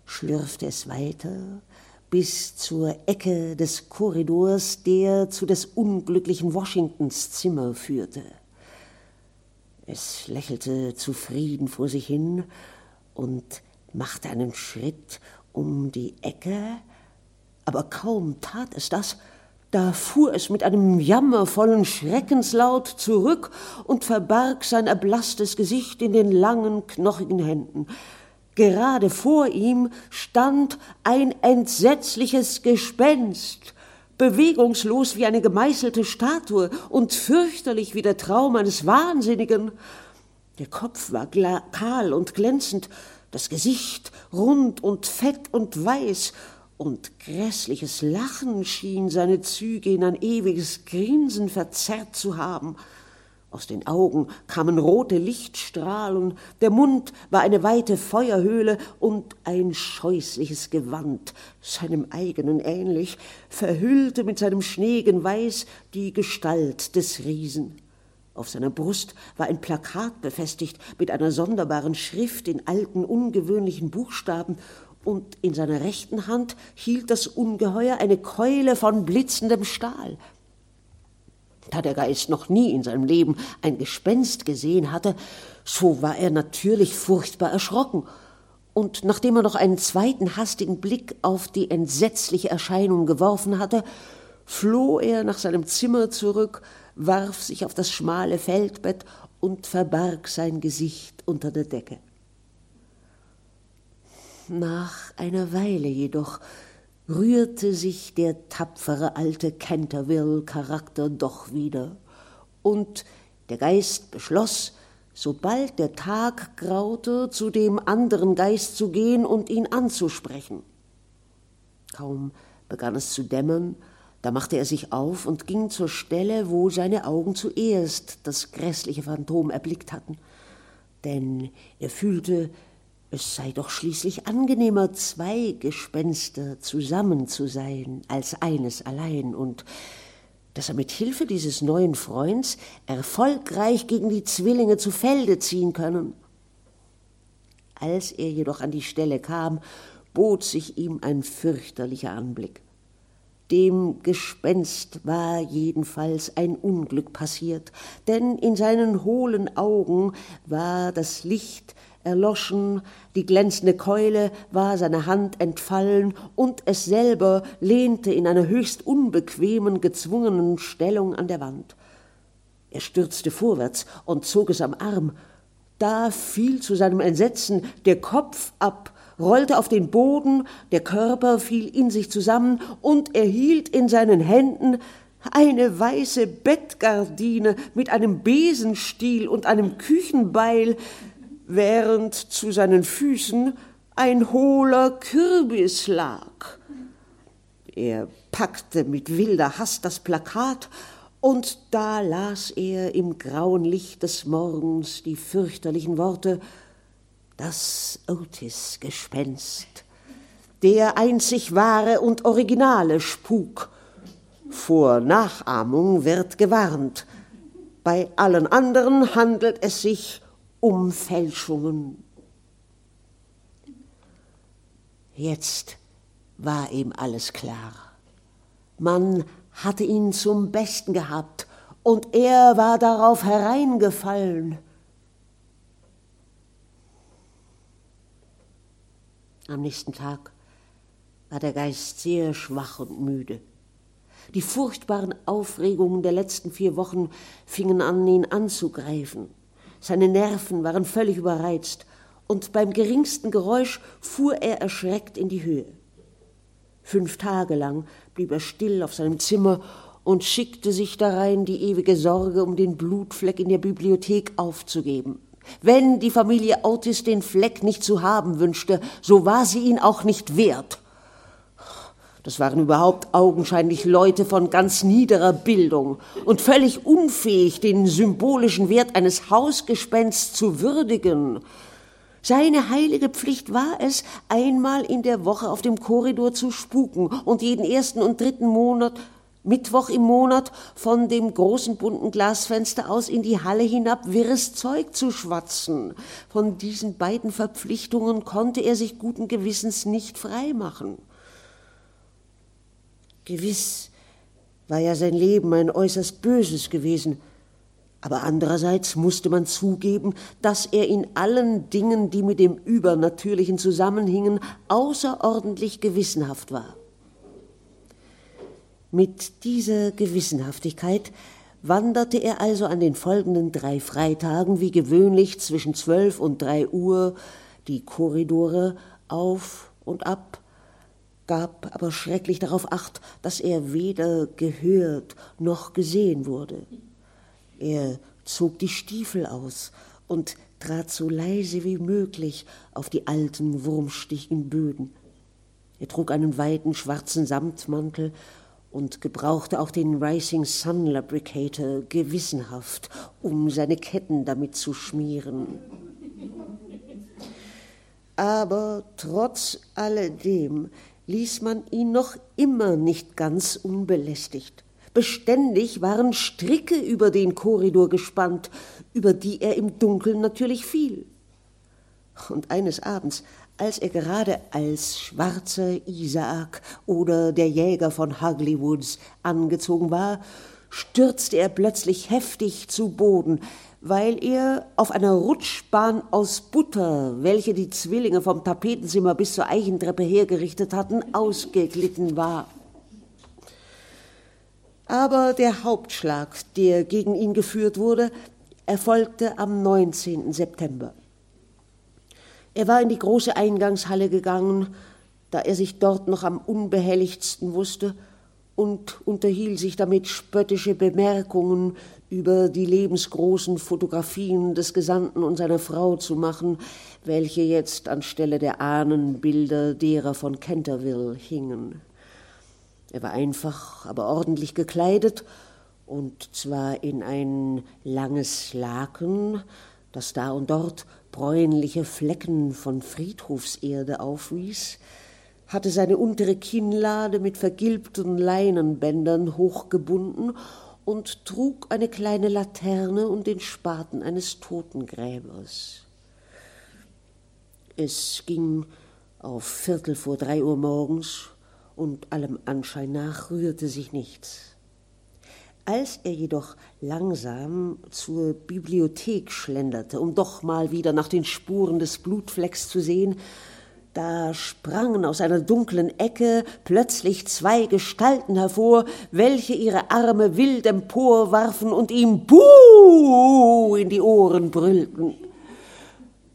schlürfte es weiter, bis zur Ecke des Korridors, der zu des unglücklichen Washingtons Zimmer führte. Es lächelte zufrieden vor sich hin und machte einen Schritt um die Ecke, aber kaum tat es das, da fuhr es mit einem jammervollen Schreckenslaut zurück und verbarg sein erblaßtes Gesicht in den langen, knochigen Händen. Gerade vor ihm stand ein entsetzliches Gespenst, bewegungslos wie eine gemeißelte Statue und fürchterlich wie der Traum eines Wahnsinnigen. Der Kopf war kahl und glänzend, das Gesicht rund und fett und weiß, und grässliches Lachen schien seine Züge in ein ewiges Grinsen verzerrt zu haben. Aus den Augen kamen rote Lichtstrahlen, der Mund war eine weite Feuerhöhle und ein scheußliches Gewand, seinem eigenen ähnlich, verhüllte mit seinem schneegen Weiß die Gestalt des Riesen. Auf seiner Brust war ein Plakat befestigt mit einer sonderbaren Schrift in alten, ungewöhnlichen Buchstaben, und in seiner rechten Hand hielt das Ungeheuer eine Keule von blitzendem Stahl. Da der Geist noch nie in seinem Leben ein Gespenst gesehen hatte, so war er natürlich furchtbar erschrocken. Und nachdem er noch einen zweiten hastigen Blick auf die entsetzliche Erscheinung geworfen hatte, floh er nach seinem Zimmer zurück, warf sich auf das schmale Feldbett und verbarg sein Gesicht unter der Decke. Nach einer Weile jedoch rührte sich der tapfere alte Canterville-Charakter doch wieder, und der Geist beschloss, sobald der Tag graute, zu dem anderen Geist zu gehen und ihn anzusprechen. Kaum begann es zu dämmern, da machte er sich auf und ging zur Stelle, wo seine Augen zuerst das grässliche Phantom erblickt hatten. Denn er fühlte, es sei doch schließlich angenehmer, zwei Gespenster zusammen zu sein, als eines allein, und dass er mit Hilfe dieses neuen Freunds erfolgreich gegen die Zwillinge zu Felde ziehen können. Als er jedoch an die Stelle kam, bot sich ihm ein fürchterlicher Anblick. Dem Gespenst war jedenfalls ein Unglück passiert, denn in seinen hohlen Augen war das Licht erloschen, die glänzende Keule war seiner Hand entfallen, und es selber lehnte in einer höchst unbequemen, gezwungenen Stellung an der Wand. Er stürzte vorwärts und zog es am Arm. Da fiel zu seinem Entsetzen der Kopf ab, rollte auf den Boden, der Körper fiel in sich zusammen, und er hielt in seinen Händen eine weiße Bettgardine mit einem Besenstiel und einem Küchenbeil, während zu seinen Füßen ein hohler Kürbis lag. Er packte mit wilder Hast das Plakat Und da las er im grauen Licht des Morgens die fürchterlichen Worte Das Otis-Gespenst, der einzig wahre und originale Spuk. Vor Nachahmung wird gewarnt. Bei allen anderen handelt es sich um Fälschungen. Jetzt war ihm alles klar. Man hatte ihn zum Besten gehabt, und er war darauf hereingefallen. Am nächsten Tag war der Geist sehr schwach und müde. Die furchtbaren Aufregungen der letzten vier Wochen fingen an, ihn anzugreifen. Seine Nerven waren völlig überreizt, und beim geringsten Geräusch fuhr er erschreckt in die Höhe. Fünf Tage lang blieb er still auf seinem Zimmer und schickte sich darein, die ewige Sorge um den Blutfleck in der Bibliothek aufzugeben. Wenn die Familie Otis den Fleck nicht zu haben wünschte, so war sie ihn auch nicht wert. Das waren überhaupt augenscheinlich Leute von ganz niederer Bildung und völlig unfähig, den symbolischen Wert eines Hausgespensts zu würdigen. Seine heilige Pflicht war es, einmal in der Woche auf dem Korridor zu spuken und jeden ersten und dritten Monat Mittwoch im Monat von dem großen bunten Glasfenster aus in die Halle hinab wirres Zeug zu schwatzen. Von diesen beiden Verpflichtungen konnte er sich guten Gewissens nicht freimachen. Gewiss war ja sein Leben ein äußerst böses gewesen, aber andererseits musste man zugeben, dass er in allen Dingen, die mit dem Übernatürlichen zusammenhingen, außerordentlich gewissenhaft war. Mit dieser Gewissenhaftigkeit wanderte er also an den folgenden drei Freitagen wie gewöhnlich zwischen zwölf und drei Uhr die Korridore auf und ab, gab aber schrecklich darauf acht, dass er weder gehört noch gesehen wurde. Er zog die Stiefel aus und trat so leise wie möglich auf die alten, wurmstichigen Böden. Er trug einen weiten schwarzen Samtmantel und gebrauchte auch den Rising Sun Lubricator gewissenhaft, um seine Ketten damit zu schmieren. Aber trotz alledem ließ man ihn noch immer nicht ganz unbelästigt. Beständig waren Stricke über den Korridor gespannt, über die er im Dunkeln natürlich fiel. Und eines Abends, als er gerade als schwarzer Isaak oder der Jäger von Hugly Woods angezogen war, stürzte er plötzlich heftig zu Boden, weil er auf einer Rutschbahn aus Butter, welche die Zwillinge vom Tapetenzimmer bis zur Eichentreppe hergerichtet hatten, ausgeglitten war. Aber der Hauptschlag, der gegen ihn geführt wurde, erfolgte am 19. September. Er war in die große Eingangshalle gegangen, da er sich dort noch am unbehelligtsten wusste, und unterhielt sich damit spöttische Bemerkungen über die lebensgroßen Fotografien des Gesandten und seiner Frau zu machen, welche jetzt anstelle der Ahnenbilder derer von Canterville hingen. Er war einfach, aber ordentlich gekleidet, und zwar in ein langes Laken, das da und dort bräunliche Flecken von Friedhofserde aufwies, hatte seine untere Kinnlade mit vergilbten Leinenbändern hochgebunden und trug eine kleine Laterne und den Spaten eines Totengräbers. Es ging auf Viertel vor drei Uhr morgens und allem Anschein nach rührte sich nichts. Als er jedoch langsam zur Bibliothek schlenderte, um doch mal wieder nach den Spuren des Blutflecks zu sehen, da sprangen aus einer dunklen Ecke plötzlich zwei Gestalten hervor, welche ihre Arme wild emporwarfen und ihm Buh in die Ohren brüllten.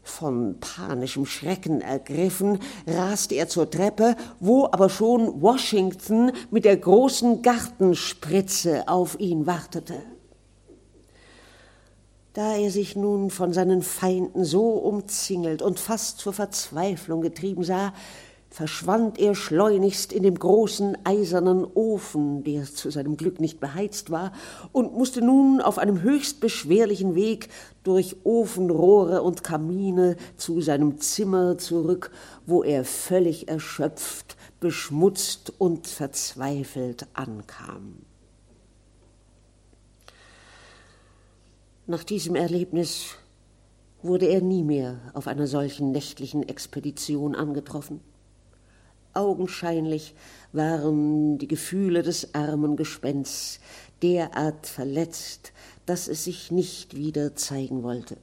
Von panischem Schrecken ergriffen, raste er zur Treppe, wo aber schon Washington mit der großen Gartenspritze auf ihn wartete. Da er sich nun von seinen Feinden so umzingelt und fast zur Verzweiflung getrieben sah, verschwand er schleunigst in dem großen eisernen Ofen, der zu seinem Glück nicht beheizt war, und musste nun auf einem höchst beschwerlichen Weg durch Ofenrohre und Kamine zu seinem Zimmer zurück, wo er völlig erschöpft, beschmutzt und verzweifelt ankam. Nach diesem Erlebnis wurde er nie mehr auf einer solchen nächtlichen Expedition angetroffen. Augenscheinlich waren die Gefühle des armen Gespensts derart verletzt, dass es sich nicht wieder zeigen wollte.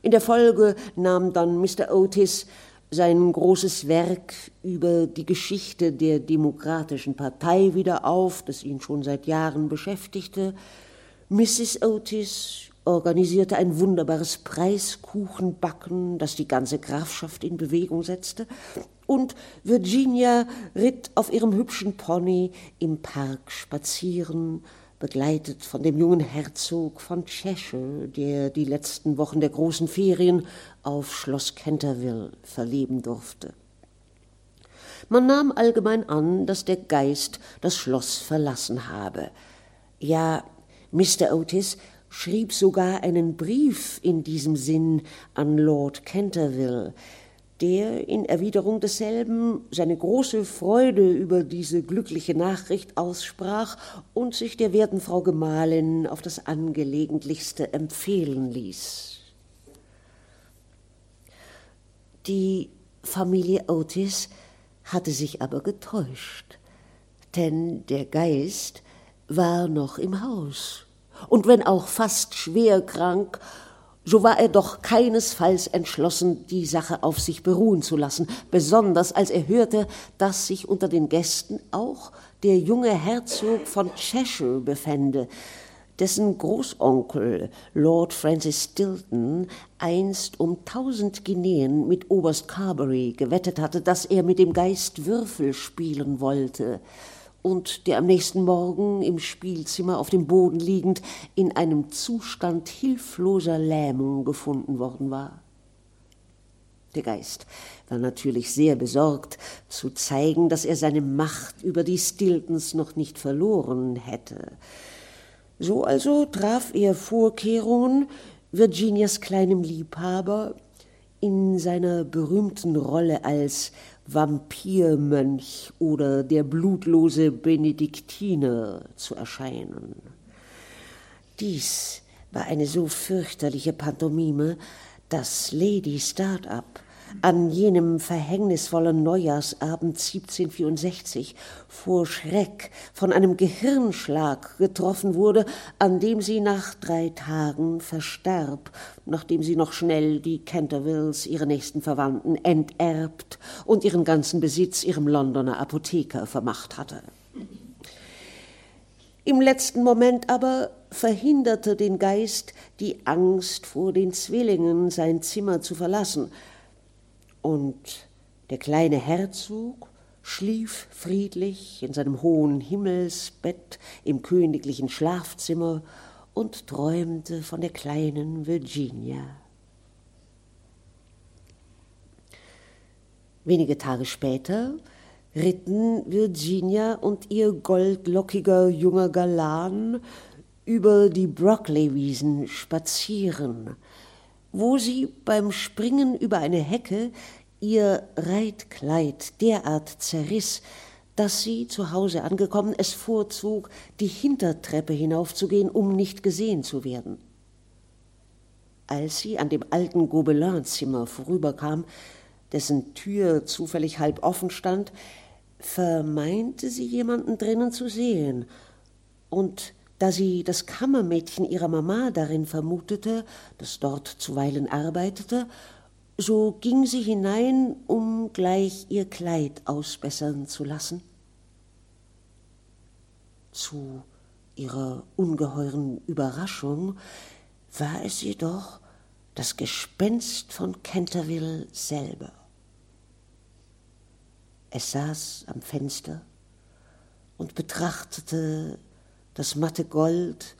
In der Folge nahm dann Mr. Otis sein großes Werk über die Geschichte der Demokratischen Partei wieder auf, das ihn schon seit Jahren beschäftigte. Mrs. Otis organisierte ein wunderbares Preiskuchenbacken, das die ganze Grafschaft in Bewegung setzte, und Virginia ritt auf ihrem hübschen Pony im Park spazieren, begleitet von dem jungen Herzog von Cheshire, der die letzten Wochen der großen Ferien auf Schloss Canterville verleben durfte. Man nahm allgemein an, dass der Geist das Schloss verlassen habe. Ja, Mr. Otis schrieb sogar einen Brief in diesem Sinn an Lord Canterville, der in Erwiderung desselben seine große Freude über diese glückliche Nachricht aussprach und sich der werten Frau Gemahlin auf das angelegentlichste empfehlen ließ. Die Familie Otis hatte sich aber getäuscht, denn der Geist war noch im Haus, und wenn auch fast schwer krank, so war er doch keinesfalls entschlossen, die Sache auf sich beruhen zu lassen, besonders als er hörte, dass sich unter den Gästen auch der junge Herzog von Cheshire befände, dessen Großonkel Lord Francis Stilton einst um tausend Guineen mit Oberst Carberry gewettet hatte, dass er mit dem Geist Würfel spielen wollte und der am nächsten Morgen im Spielzimmer auf dem Boden liegend in einem Zustand hilfloser Lähmung gefunden worden war. Der Geist war natürlich sehr besorgt, zu zeigen, dass er seine Macht über die Stiltons noch nicht verloren hätte. So also traf er Vorkehrungen, Virginias kleinem Liebhaber in seiner berühmten Rolle als Vampirmönch oder der blutlose Benediktiner zu erscheinen. Dies war eine so fürchterliche Pantomime, dass Lady Startup an jenem verhängnisvollen Neujahrsabend 1764 vor Schreck von einem Gehirnschlag getroffen wurde, an dem sie nach drei Tagen verstarb, nachdem sie noch schnell die Cantervilles, ihre nächsten Verwandten, enterbt und ihren ganzen Besitz ihrem Londoner Apotheker vermacht hatte. Im letzten Moment aber verhinderte den Geist die Angst vor den Zwillingen, sein Zimmer zu verlassen, und der kleine Herzog schlief friedlich in seinem hohen Himmelsbett im königlichen Schlafzimmer und träumte von der kleinen Virginia. Wenige Tage später ritten Virginia und ihr goldlockiger junger Galan über die Brockley-Wiesen spazieren, wo sie beim Springen über eine Hecke ihr Reitkleid derart zerriss, dass sie, zu Hause angekommen, es vorzog, die Hintertreppe hinaufzugehen, um nicht gesehen zu werden. Als sie an dem alten Gobelinzimmer vorüberkam, dessen Tür zufällig halb offen stand, vermeinte sie jemanden drinnen zu sehen, und da sie das Kammermädchen ihrer Mama darin vermutete, das dort zuweilen arbeitete, so ging sie hinein, um gleich ihr Kleid ausbessern zu lassen. Zu ihrer ungeheuren Überraschung war es jedoch das Gespenst von Canterville selber. Es saß am Fenster und betrachtete das matte Gold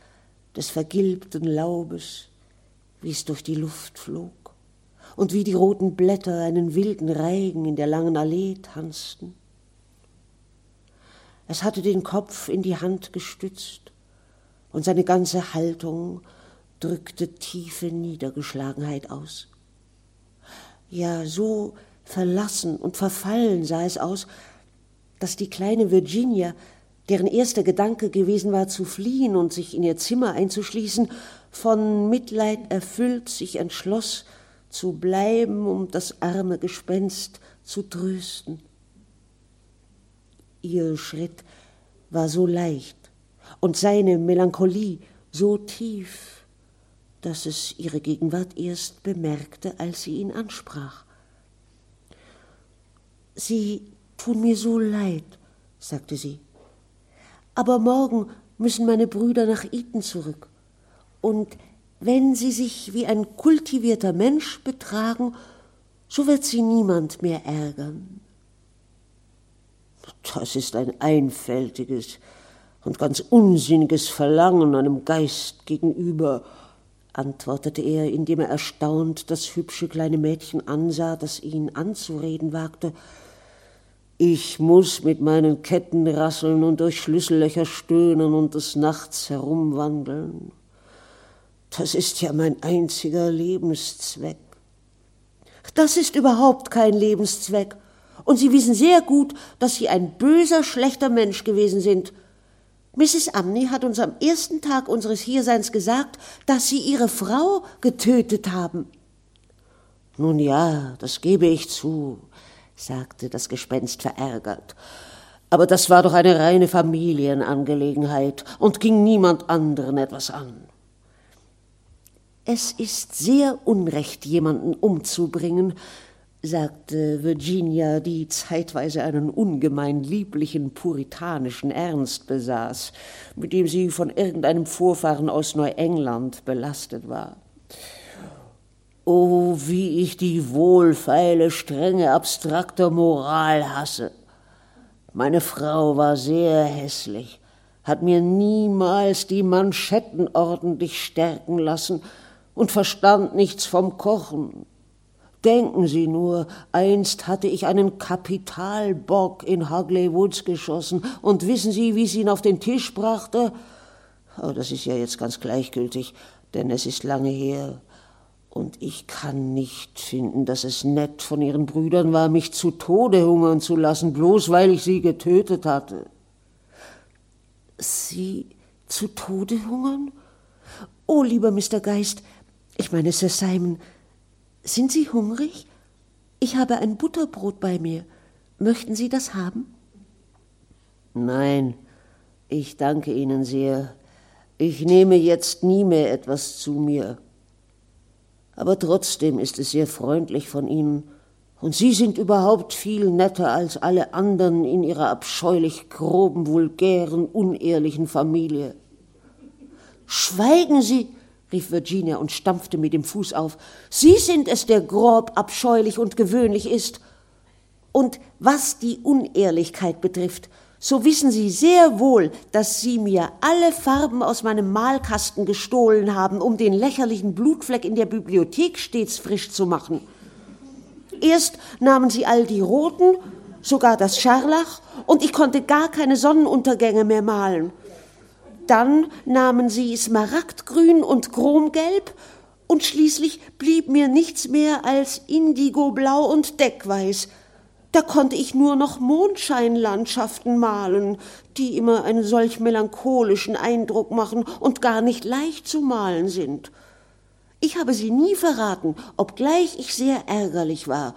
des vergilbten Laubes, wie es durch die Luft flog, und wie die roten Blätter einen wilden Reigen in der langen Allee tanzten. Es hatte den Kopf in die Hand gestützt, und seine ganze Haltung drückte tiefe Niedergeschlagenheit aus. Ja, so verlassen und verfallen sah es aus, dass die kleine Virginia, deren erster Gedanke gewesen war, zu fliehen und sich in ihr Zimmer einzuschließen, von Mitleid erfüllt sich entschloss, zu bleiben, um das arme Gespenst zu trösten. Ihr Schritt war so leicht und seine Melancholie so tief, dass es ihre Gegenwart erst bemerkte, als sie ihn ansprach. Sie tun mir so leid, sagte sie. Aber morgen müssen meine Brüder nach Eton zurück. Und wenn sie sich wie ein kultivierter Mensch betragen, so wird sie niemand mehr ärgern. Das ist ein einfältiges und ganz unsinniges Verlangen einem Geist gegenüber, antwortete er, indem er erstaunt das hübsche kleine Mädchen ansah, das ihn anzureden wagte. Ich muss mit meinen Ketten rasseln und durch Schlüssellöcher stöhnen und des Nachts herumwandeln. Das ist ja mein einziger Lebenszweck. Das ist überhaupt kein Lebenszweck. Und Sie wissen sehr gut, dass Sie ein böser, schlechter Mensch gewesen sind. Mrs. Amney hat uns am ersten Tag unseres Hierseins gesagt, dass Sie Ihre Frau getötet haben. Nun ja, das gebe ich zu, sagte das Gespenst verärgert. Aber das war doch eine reine Familienangelegenheit und ging niemand anderen etwas an. Es ist sehr unrecht, jemanden umzubringen, sagte Virginia, die zeitweise einen ungemein lieblichen puritanischen Ernst besaß, mit dem sie von irgendeinem Vorfahren aus Neuengland belastet war. Oh, wie ich die wohlfeile, strenge, abstrakte Moral hasse. Meine Frau war sehr hässlich, hat mir niemals die Manschetten ordentlich stärken lassen und verstand nichts vom Kochen. Denken Sie nur, einst hatte ich einen Kapitalbock in Hagley Woods geschossen, und wissen Sie, wie sie ihn auf den Tisch brachte? Oh, das ist ja jetzt ganz gleichgültig, denn es ist lange her. Und ich kann nicht finden, dass es nett von Ihren Brüdern war, mich zu Tode hungern zu lassen, bloß weil ich sie getötet hatte. Sie zu Tode hungern? Oh, lieber Mr. Geist, ich meine, Sir Simon, sind Sie hungrig? Ich habe ein Butterbrot bei mir. Möchten Sie das haben? Nein, ich danke Ihnen sehr. Ich nehme jetzt nie mehr etwas zu mir. Aber trotzdem ist es sehr freundlich von Ihnen, und Sie sind überhaupt viel netter als alle anderen in Ihrer abscheulich groben, vulgären, unehrlichen Familie. Schweigen Sie, rief Virginia und stampfte mit dem Fuß auf. Sie sind es, der grob, abscheulich und gewöhnlich ist. Und was die Unehrlichkeit betrifft, so wissen Sie sehr wohl, dass Sie mir alle Farben aus meinem Malkasten gestohlen haben, um den lächerlichen Blutfleck in der Bibliothek stets frisch zu machen. Erst nahmen Sie all die roten, sogar das Scharlach, und ich konnte gar keine Sonnenuntergänge mehr malen. Dann nahmen sie Smaragdgrün und Chromgelb, und schließlich blieb mir nichts mehr als Indigoblau und Deckweiß. Da konnte ich nur noch Mondscheinlandschaften malen, die immer einen solch melancholischen Eindruck machen und gar nicht leicht zu malen sind. Ich habe sie nie verraten, obgleich ich sehr ärgerlich war,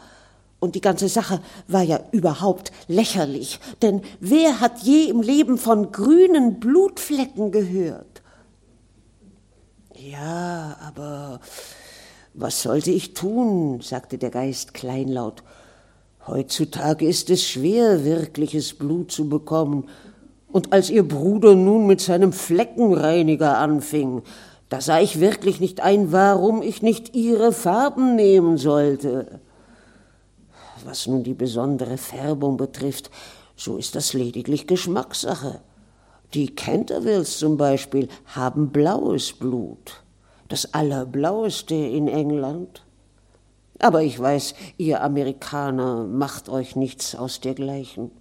und die ganze Sache war ja überhaupt lächerlich, denn wer hat je im Leben von grünen Blutflecken gehört? Ja, aber was sollte ich tun? sagte der Geist kleinlaut. Heutzutage ist es schwer, wirkliches Blut zu bekommen. Und als ihr Bruder nun mit seinem Fleckenreiniger anfing, da sah ich wirklich nicht ein, warum ich nicht ihre Farben nehmen sollte. Was nun die besondere Färbung betrifft, so ist das lediglich Geschmackssache. Die Cantervilles zum Beispiel haben blaues Blut, das allerblaueste in England. Aber ich weiß, ihr Amerikaner macht euch nichts aus dergleichen.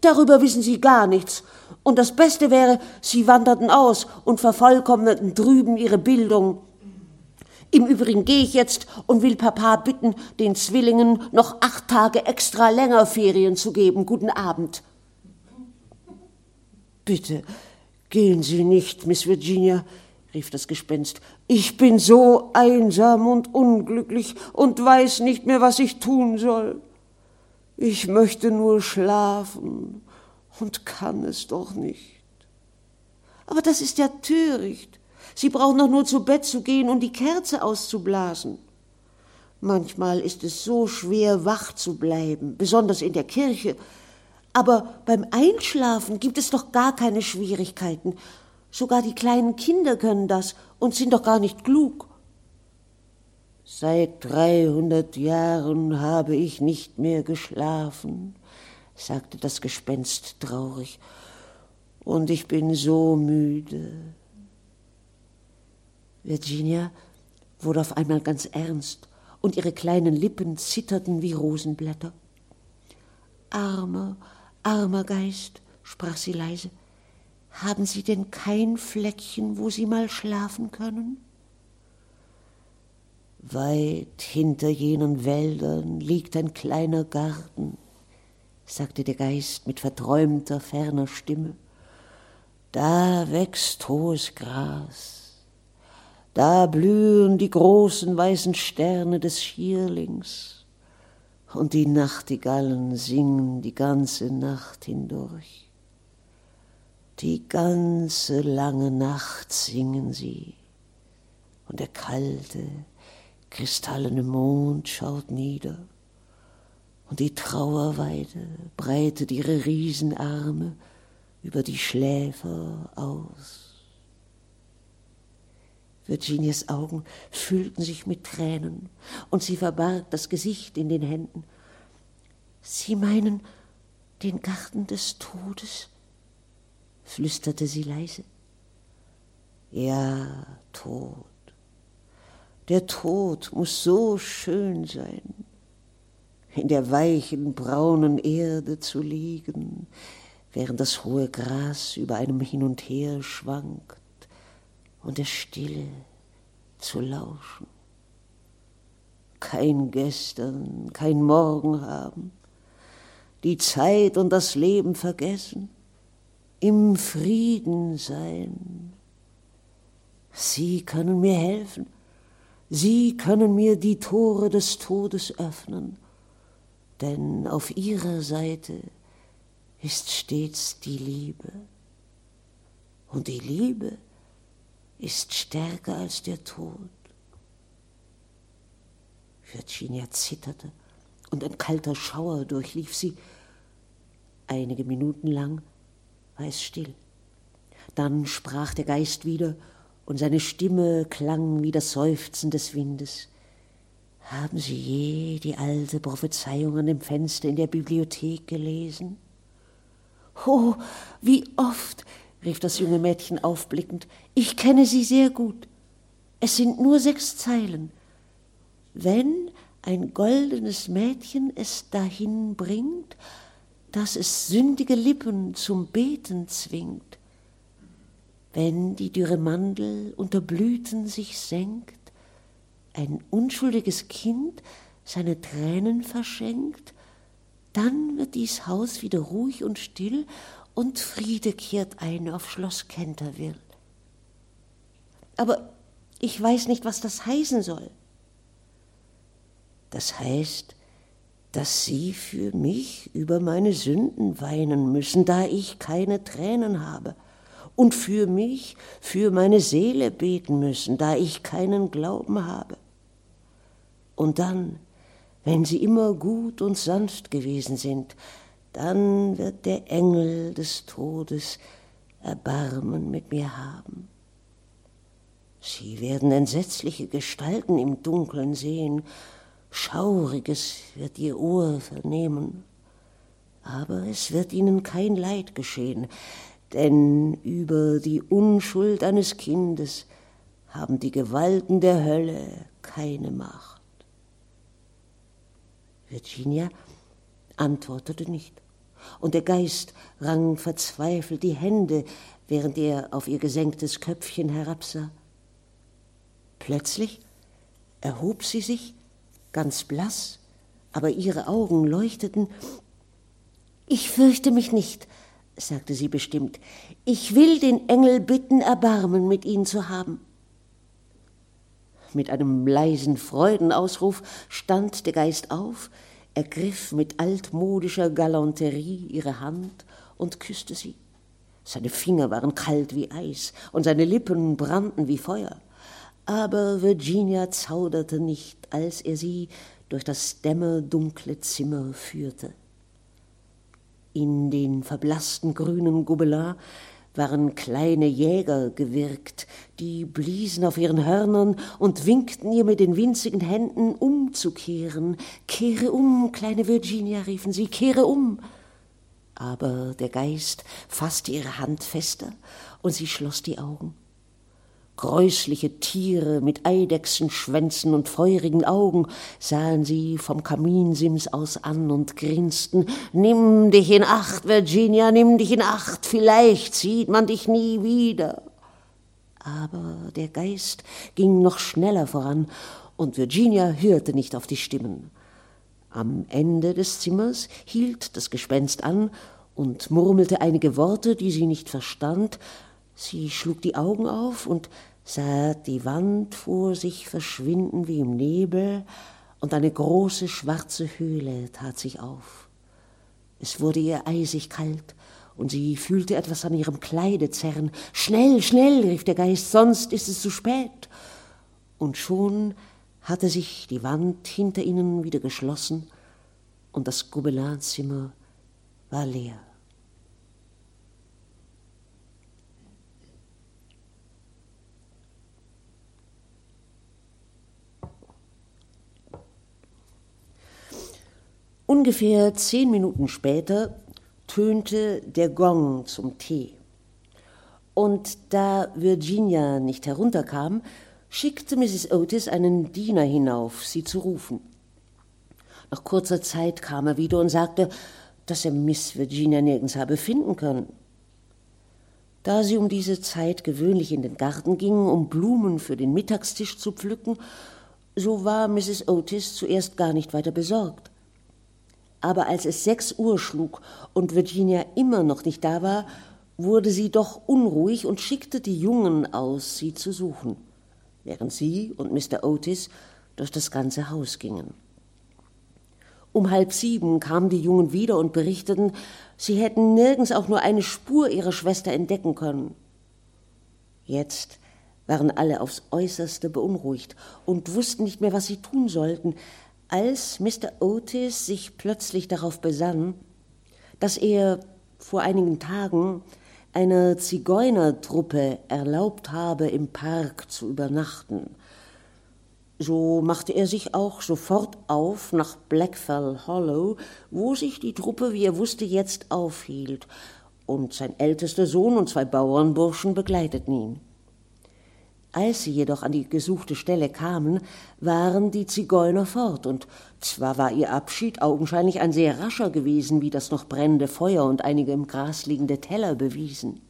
Darüber wissen Sie gar nichts. Und das Beste wäre, Sie wanderten aus und vervollkommneten drüben Ihre Bildung. Im Übrigen gehe ich jetzt und will Papa bitten, den Zwillingen noch acht Tage extra länger Ferien zu geben. Guten Abend. Bitte, gehen Sie nicht, Miss Virginia, rief das Gespenst. Ich bin so einsam und unglücklich und weiß nicht mehr, was ich tun soll. Ich möchte nur schlafen und kann es doch nicht. Aber das ist ja töricht. Sie brauchen doch nur zu Bett zu gehen und die Kerze auszublasen. Manchmal ist es so schwer, wach zu bleiben, besonders in der Kirche. Aber beim Einschlafen gibt es doch gar keine Schwierigkeiten. Sogar die kleinen Kinder können das und sind doch gar nicht klug. Seit dreihundert Jahren habe ich nicht mehr geschlafen, sagte das Gespenst traurig, und ich bin so müde. Virginia wurde auf einmal ganz ernst, und ihre kleinen Lippen zitterten wie Rosenblätter. Armer, armer Geist, sprach sie leise, haben Sie denn kein Fleckchen, wo Sie mal schlafen können? Weit hinter jenen Wäldern liegt ein kleiner Garten, sagte der Geist mit verträumter, ferner Stimme. Da wächst hohes Gras, da blühen die großen weißen Sterne des Schierlings, und die Nachtigallen singen die ganze Nacht hindurch. Die ganze lange Nacht singen sie, und der kalte, kristallene Mond schaut nieder, und die Trauerweide breitet ihre Riesenarme über die Schläfer aus. Virginias Augen füllten sich mit Tränen, und sie verbarg das Gesicht in den Händen. Sie meinen den Garten des Todes? Flüsterte sie leise. Ja, Tod. Der Tod muss so schön sein, in der weichen, braunen Erde zu liegen, während das hohe Gras über einem hin und her schwankt und der Stille zu lauschen. Kein Gestern, kein Morgen haben, die Zeit und das Leben vergessen, im Frieden sein. Sie können mir helfen. Sie können mir die Tore des Todes öffnen, denn auf Ihrer Seite ist stets die Liebe. Und die Liebe ist stärker als der Tod. Virginia zitterte und ein kalter Schauer durchlief sie. Einige Minuten lang war es still. Dann sprach der Geist wieder, und seine Stimme klang wie das Seufzen des Windes. Haben Sie je die alte Prophezeiung an dem Fenster in der Bibliothek gelesen? Oh, wie oft, rief das junge Mädchen aufblickend, ich kenne sie sehr gut. Es sind nur sechs Zeilen. Wenn ein goldenes Mädchen es dahin bringt, dass es sündige Lippen zum Beten zwingt, wenn die dürre Mandel unter Blüten sich senkt, ein unschuldiges Kind seine Tränen verschenkt, dann wird dies Haus wieder ruhig und still und Friede kehrt ein auf Schloss Canterville. Aber ich weiß nicht, was das heißen soll. Das heißt, dass Sie für mich über meine Sünden weinen müssen, da ich keine Tränen habe, und für mich, für meine Seele beten müssen, da ich keinen Glauben habe. Und dann, wenn Sie immer gut und sanft gewesen sind, dann wird der Engel des Todes Erbarmen mit mir haben. Sie werden entsetzliche Gestalten im Dunkeln sehen, Schauriges wird ihr Ohr vernehmen, aber es wird ihnen kein Leid geschehen, denn über die Unschuld eines Kindes haben die Gewalten der Hölle keine Macht. Virginia antwortete nicht, und der Geist rang verzweifelt die Hände, während er auf ihr gesenktes Köpfchen herabsah. Plötzlich erhob sie sich, ganz blass, aber ihre Augen leuchteten. Ich fürchte mich nicht, sagte sie bestimmt. Ich will den Engel bitten, Erbarmen mit ihnen zu haben. Mit einem leisen Freudenausruf stand der Geist auf, ergriff mit altmodischer Galanterie ihre Hand und küsste sie. Seine Finger waren kalt wie Eis und seine Lippen brannten wie Feuer. Aber Virginia zauderte nicht, als er sie durch das dämmerdunkle Zimmer führte. In den verblassten grünen Gobelin waren kleine Jäger gewirkt, die bliesen auf ihren Hörnern und winkten ihr mit den winzigen Händen umzukehren. Kehre um, kleine Virginia, riefen sie, kehre um. Aber der Geist fasste ihre Hand fester und sie schloss die Augen. Gräusliche Tiere mit Eidechsenschwänzen und feurigen Augen sahen sie vom Kaminsims aus an und grinsten. Nimm dich in Acht, Virginia, nimm dich in Acht, vielleicht sieht man dich nie wieder. Aber der Geist ging noch schneller voran, und Virginia hörte nicht auf die Stimmen. Am Ende des Zimmers hielt das Gespenst an und murmelte einige Worte, die sie nicht verstand, Sie schlug die Augen auf und sah die Wand vor sich verschwinden wie im Nebel, und eine große schwarze Höhle tat sich auf. Es wurde ihr eisig kalt, und sie fühlte etwas an ihrem Kleide zerren. Schnell, schnell, rief der Geist, sonst ist es zu spät. Und schon hatte sich die Wand hinter ihnen wieder geschlossen, und das Gobelinzimmer war leer. Ungefähr zehn Minuten später tönte der Gong zum Tee. Und da Virginia nicht herunterkam, schickte Mrs. Otis einen Diener hinauf, sie zu rufen. Nach kurzer Zeit kam er wieder und sagte, dass er Miss Virginia nirgends habe finden können. Da sie um diese Zeit gewöhnlich in den Garten ging, um Blumen für den Mittagstisch zu pflücken, so war Mrs. Otis zuerst gar nicht weiter besorgt aber als es sechs Uhr schlug und Virginia immer noch nicht da war, wurde sie doch unruhig und schickte die Jungen aus, sie zu suchen, während sie und Mr. Otis durch das ganze Haus gingen. Um halb sieben kamen die Jungen wieder und berichteten, sie hätten nirgends auch nur eine Spur ihrer Schwester entdecken können. Jetzt waren alle aufs äußerste beunruhigt und wussten nicht mehr, was sie tun sollten, als Mr. Otis sich plötzlich darauf besann, dass er vor einigen Tagen einer Zigeunertruppe erlaubt habe, im Park zu übernachten, so machte er sich auch sofort auf nach Blackfell Hollow, wo sich die Truppe, wie er wusste, jetzt aufhielt, und sein ältester Sohn und zwei Bauernburschen begleiteten ihn. Als sie jedoch an die gesuchte Stelle kamen, waren die Zigeuner fort, und zwar war ihr Abschied augenscheinlich ein sehr rascher gewesen, wie das noch brennende Feuer und einige im Gras liegende Teller bewiesen.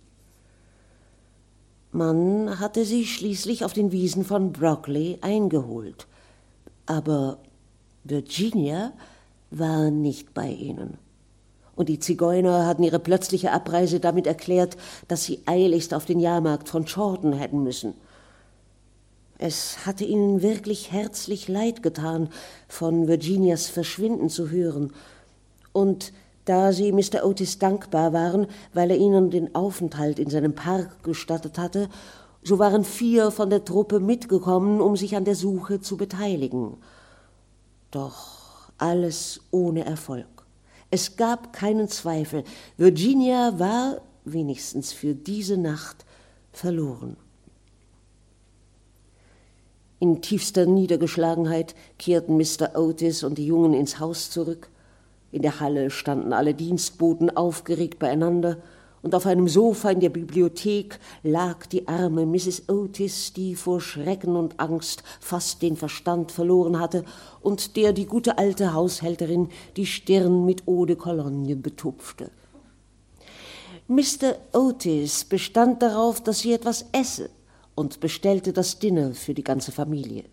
Man hatte sie schließlich auf den Wiesen von Brockley eingeholt, aber Virginia war nicht bei ihnen. Und die Zigeuner hatten ihre plötzliche Abreise damit erklärt, dass sie eiligst auf den Jahrmarkt von Chorton hätten müssen – es hatte ihnen wirklich herzlich leid getan, von Virginias Verschwinden zu hören. Und da sie Mr. Otis dankbar waren, weil er ihnen den Aufenthalt in seinem Park gestattet hatte, so waren vier von der Truppe mitgekommen, um sich an der Suche zu beteiligen. Doch alles ohne Erfolg. Es gab keinen Zweifel, Virginia war, wenigstens für diese Nacht, verloren. In tiefster Niedergeschlagenheit kehrten Mr. Otis und die Jungen ins Haus zurück. In der Halle standen alle Dienstboten aufgeregt beieinander, und auf einem Sofa in der Bibliothek lag die arme Mrs. Otis, die vor Schrecken und Angst fast den Verstand verloren hatte und der die gute alte Haushälterin die Stirn mit Eau de Cologne betupfte. Mr. Otis bestand darauf, dass sie etwas esse und bestellte das Dinner für die ganze Familie.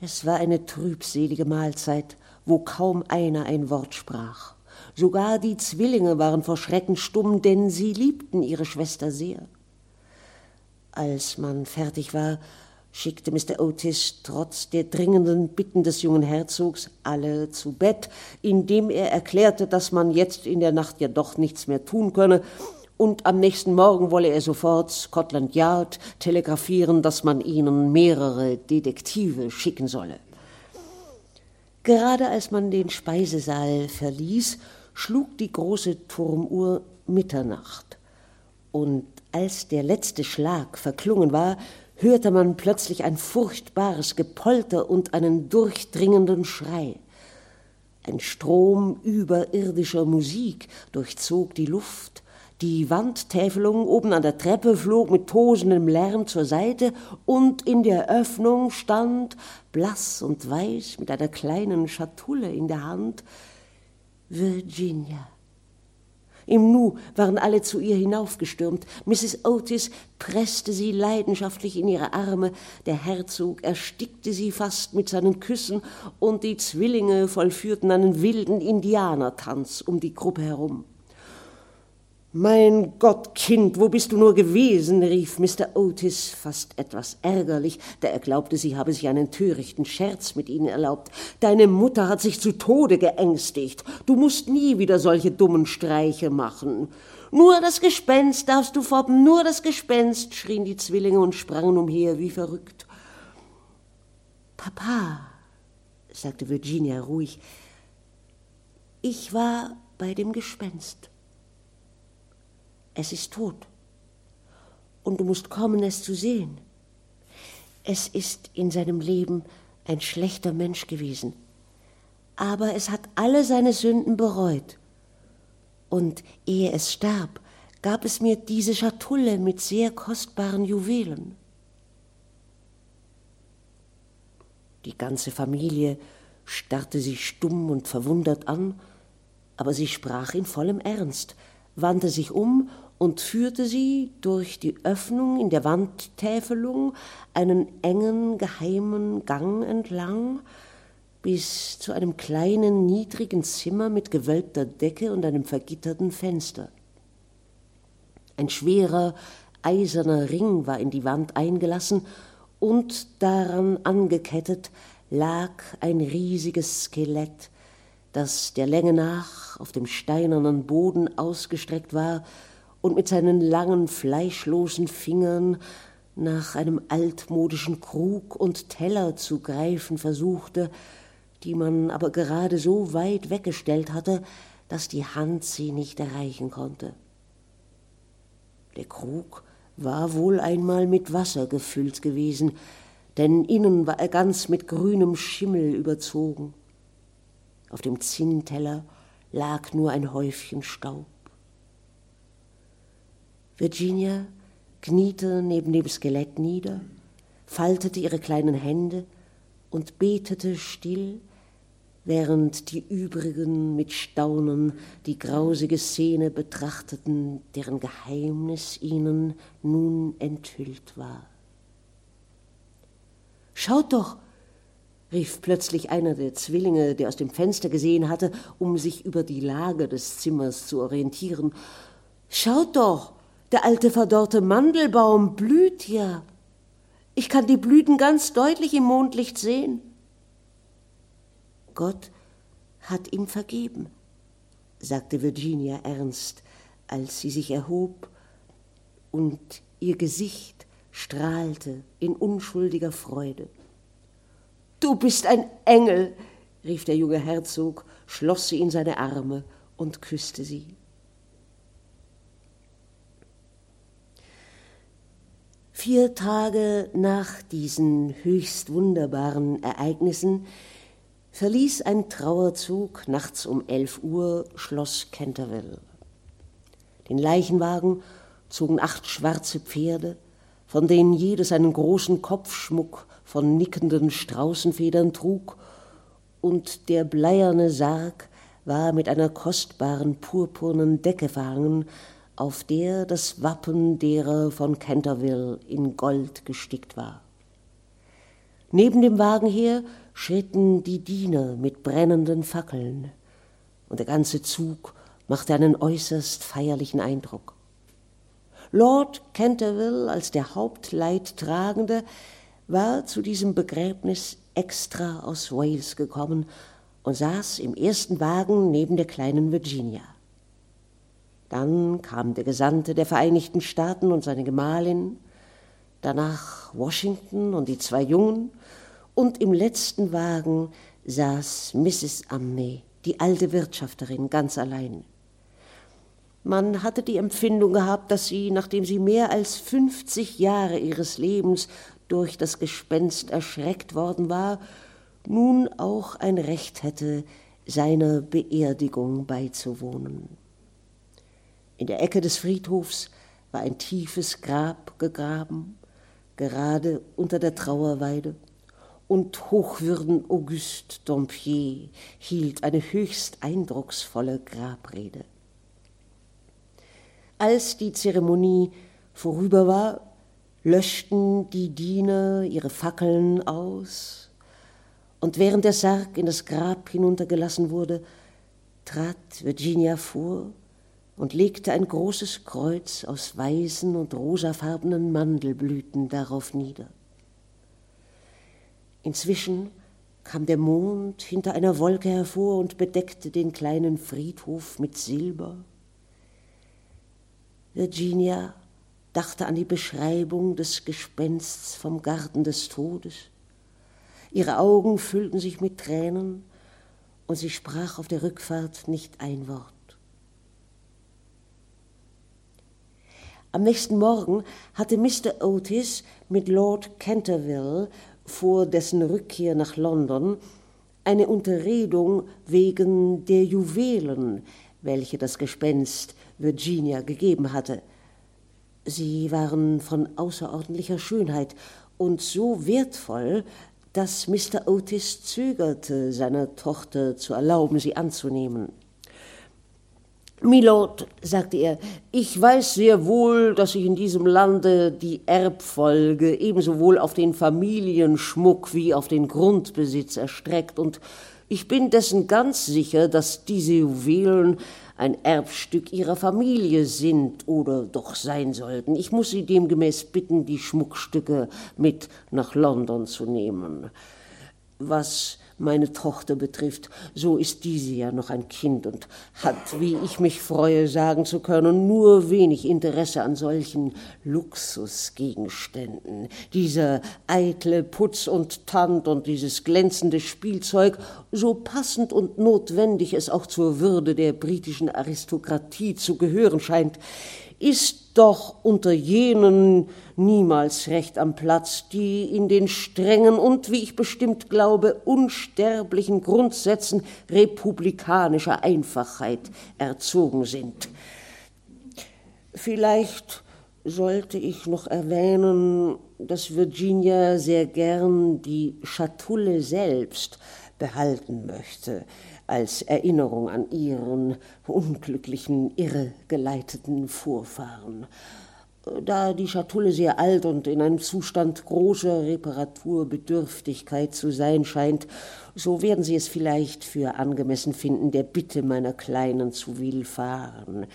Es war eine trübselige Mahlzeit, wo kaum einer ein Wort sprach. Sogar die Zwillinge waren vor Schrecken stumm, denn sie liebten ihre Schwester sehr. Als man fertig war, schickte Mr. Otis trotz der dringenden Bitten des jungen Herzogs alle zu Bett, indem er erklärte, dass man jetzt in der Nacht ja doch nichts mehr tun könne, und am nächsten Morgen wolle er sofort Scotland Yard telegrafieren, dass man ihnen mehrere Detektive schicken solle. Gerade als man den Speisesaal verließ, schlug die große Turmuhr Mitternacht. Und als der letzte Schlag verklungen war, hörte man plötzlich ein furchtbares Gepolter und einen durchdringenden Schrei. Ein Strom überirdischer Musik durchzog die Luft, die Wandtäfelung oben an der Treppe flog mit tosendem Lärm zur Seite und in der Öffnung stand, blass und weiß, mit einer kleinen Schatulle in der Hand, Virginia. Im Nu waren alle zu ihr hinaufgestürmt. Mrs. Otis presste sie leidenschaftlich in ihre Arme, der Herzog erstickte sie fast mit seinen Küssen, und die Zwillinge vollführten einen wilden Indianertanz um die Gruppe herum. Mein Gott, Kind, wo bist du nur gewesen? rief Mr. Otis fast etwas ärgerlich, da er glaubte, sie habe sich einen törichten Scherz mit ihnen erlaubt. Deine Mutter hat sich zu Tode geängstigt. Du musst nie wieder solche dummen Streiche machen. Nur das Gespenst darfst du foppen, nur das Gespenst, schrien die Zwillinge und sprangen umher wie verrückt. Papa, sagte Virginia ruhig, ich war bei dem Gespenst. Es ist tot. Und du musst kommen, es zu sehen. Es ist in seinem Leben ein schlechter Mensch gewesen. Aber es hat alle seine Sünden bereut. Und ehe es starb, gab es mir diese Schatulle mit sehr kostbaren Juwelen. Die ganze Familie starrte sie stumm und verwundert an, aber sie sprach in vollem Ernst, wandte sich um und führte sie durch die Öffnung in der Wandtäfelung einen engen, geheimen Gang entlang bis zu einem kleinen, niedrigen Zimmer mit gewölbter Decke und einem vergitterten Fenster. Ein schwerer, eiserner Ring war in die Wand eingelassen, und daran angekettet lag ein riesiges Skelett, das der Länge nach auf dem steinernen Boden ausgestreckt war und mit seinen langen, fleischlosen Fingern nach einem altmodischen Krug und Teller zu greifen versuchte, die man aber gerade so weit weggestellt hatte, dass die Hand sie nicht erreichen konnte. Der Krug war wohl einmal mit Wasser gefüllt gewesen, denn innen war er ganz mit grünem Schimmel überzogen. Auf dem Zinnteller lag nur ein Häufchen Staub. Virginia kniete neben dem Skelett nieder, faltete ihre kleinen Hände und betete still, während die übrigen mit Staunen die grausige Szene betrachteten, deren Geheimnis ihnen nun enthüllt war. Schaut doch, rief plötzlich einer der Zwillinge, der aus dem Fenster gesehen hatte, um sich über die Lage des Zimmers zu orientieren. Schaut doch, der alte verdorrte Mandelbaum blüht ja. Ich kann die Blüten ganz deutlich im Mondlicht sehen. Gott hat ihm vergeben, sagte Virginia ernst, als sie sich erhob, und ihr Gesicht strahlte in unschuldiger Freude. Du bist ein Engel, rief der junge Herzog, schloss sie in seine Arme und küsste sie. Vier Tage nach diesen höchst wunderbaren Ereignissen verließ ein Trauerzug nachts um elf Uhr Schloss Canterville. Den Leichenwagen zogen acht schwarze Pferde, von denen jedes einen großen Kopfschmuck von nickenden Straußenfedern trug, und der bleierne Sarg war mit einer kostbaren purpurnen Decke verhangen, auf der das Wappen derer von Canterville in Gold gestickt war. Neben dem Wagen her schritten die Diener mit brennenden Fackeln, und der ganze Zug machte einen äußerst feierlichen Eindruck. Lord Canterville als der Hauptleidtragende war zu diesem Begräbnis extra aus Wales gekommen und saß im ersten Wagen neben der kleinen Virginia. Dann kam der Gesandte der Vereinigten Staaten und seine Gemahlin, danach Washington und die zwei Jungen, und im letzten Wagen saß Mrs. Amme, die alte Wirtschafterin, ganz allein. Man hatte die Empfindung gehabt, dass sie, nachdem sie mehr als fünfzig Jahre ihres Lebens durch das Gespenst erschreckt worden war, nun auch ein Recht hätte, seiner Beerdigung beizuwohnen. In der Ecke des Friedhofs war ein tiefes Grab gegraben, gerade unter der Trauerweide, und Hochwürden Auguste Dompier hielt eine höchst eindrucksvolle Grabrede. Als die Zeremonie vorüber war, löschten die Diener ihre Fackeln aus, und während der Sarg in das Grab hinuntergelassen wurde, trat Virginia vor und legte ein großes Kreuz aus weißen und rosafarbenen Mandelblüten darauf nieder. Inzwischen kam der Mond hinter einer Wolke hervor und bedeckte den kleinen Friedhof mit Silber. Virginia dachte an die Beschreibung des Gespensts vom Garten des Todes. Ihre Augen füllten sich mit Tränen und sie sprach auf der Rückfahrt nicht ein Wort. Am nächsten Morgen hatte Mr. Otis mit Lord Canterville vor dessen Rückkehr nach London eine Unterredung wegen der Juwelen, welche das Gespenst Virginia gegeben hatte. Sie waren von außerordentlicher Schönheit und so wertvoll, dass Mr. Otis zögerte, seiner Tochter zu erlauben, sie anzunehmen. Milord, sagte er, ich weiß sehr wohl, dass sich in diesem Lande die Erbfolge ebenso wohl auf den Familienschmuck wie auf den Grundbesitz erstreckt, und ich bin dessen ganz sicher, dass diese Juwelen ein Erbstück ihrer Familie sind oder doch sein sollten. Ich muss Sie demgemäß bitten, die Schmuckstücke mit nach London zu nehmen. Was meine Tochter betrifft, so ist diese ja noch ein Kind und hat, wie ich mich freue, sagen zu können, nur wenig Interesse an solchen Luxusgegenständen. Dieser eitle Putz und Tand und dieses glänzende Spielzeug, so passend und notwendig es auch zur Würde der britischen Aristokratie zu gehören scheint, ist doch unter jenen niemals recht am Platz, die in den strengen und, wie ich bestimmt glaube, unsterblichen Grundsätzen republikanischer Einfachheit erzogen sind. Vielleicht sollte ich noch erwähnen, dass Virginia sehr gern die Schatulle selbst behalten möchte, als Erinnerung an ihren unglücklichen, irregeleiteten Vorfahren. Da die Schatulle sehr alt und in einem Zustand großer Reparaturbedürftigkeit zu sein scheint, so werden Sie es vielleicht für angemessen finden, der Bitte meiner Kleinen zu willfahren.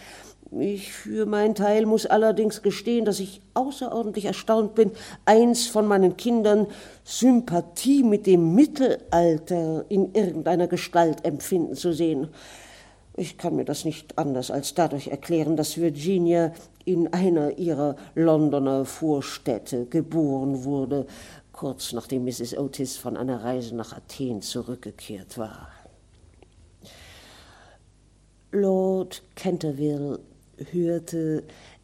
Ich für meinen Teil muss allerdings gestehen, dass ich außerordentlich erstaunt bin, eins von meinen Kindern Sympathie mit dem Mittelalter in irgendeiner Gestalt empfinden zu sehen. Ich kann mir das nicht anders als dadurch erklären, dass Virginia in einer ihrer Londoner Vorstädte geboren wurde, kurz nachdem Mrs. Otis von einer Reise nach Athen zurückgekehrt war. Lord Canterville hörte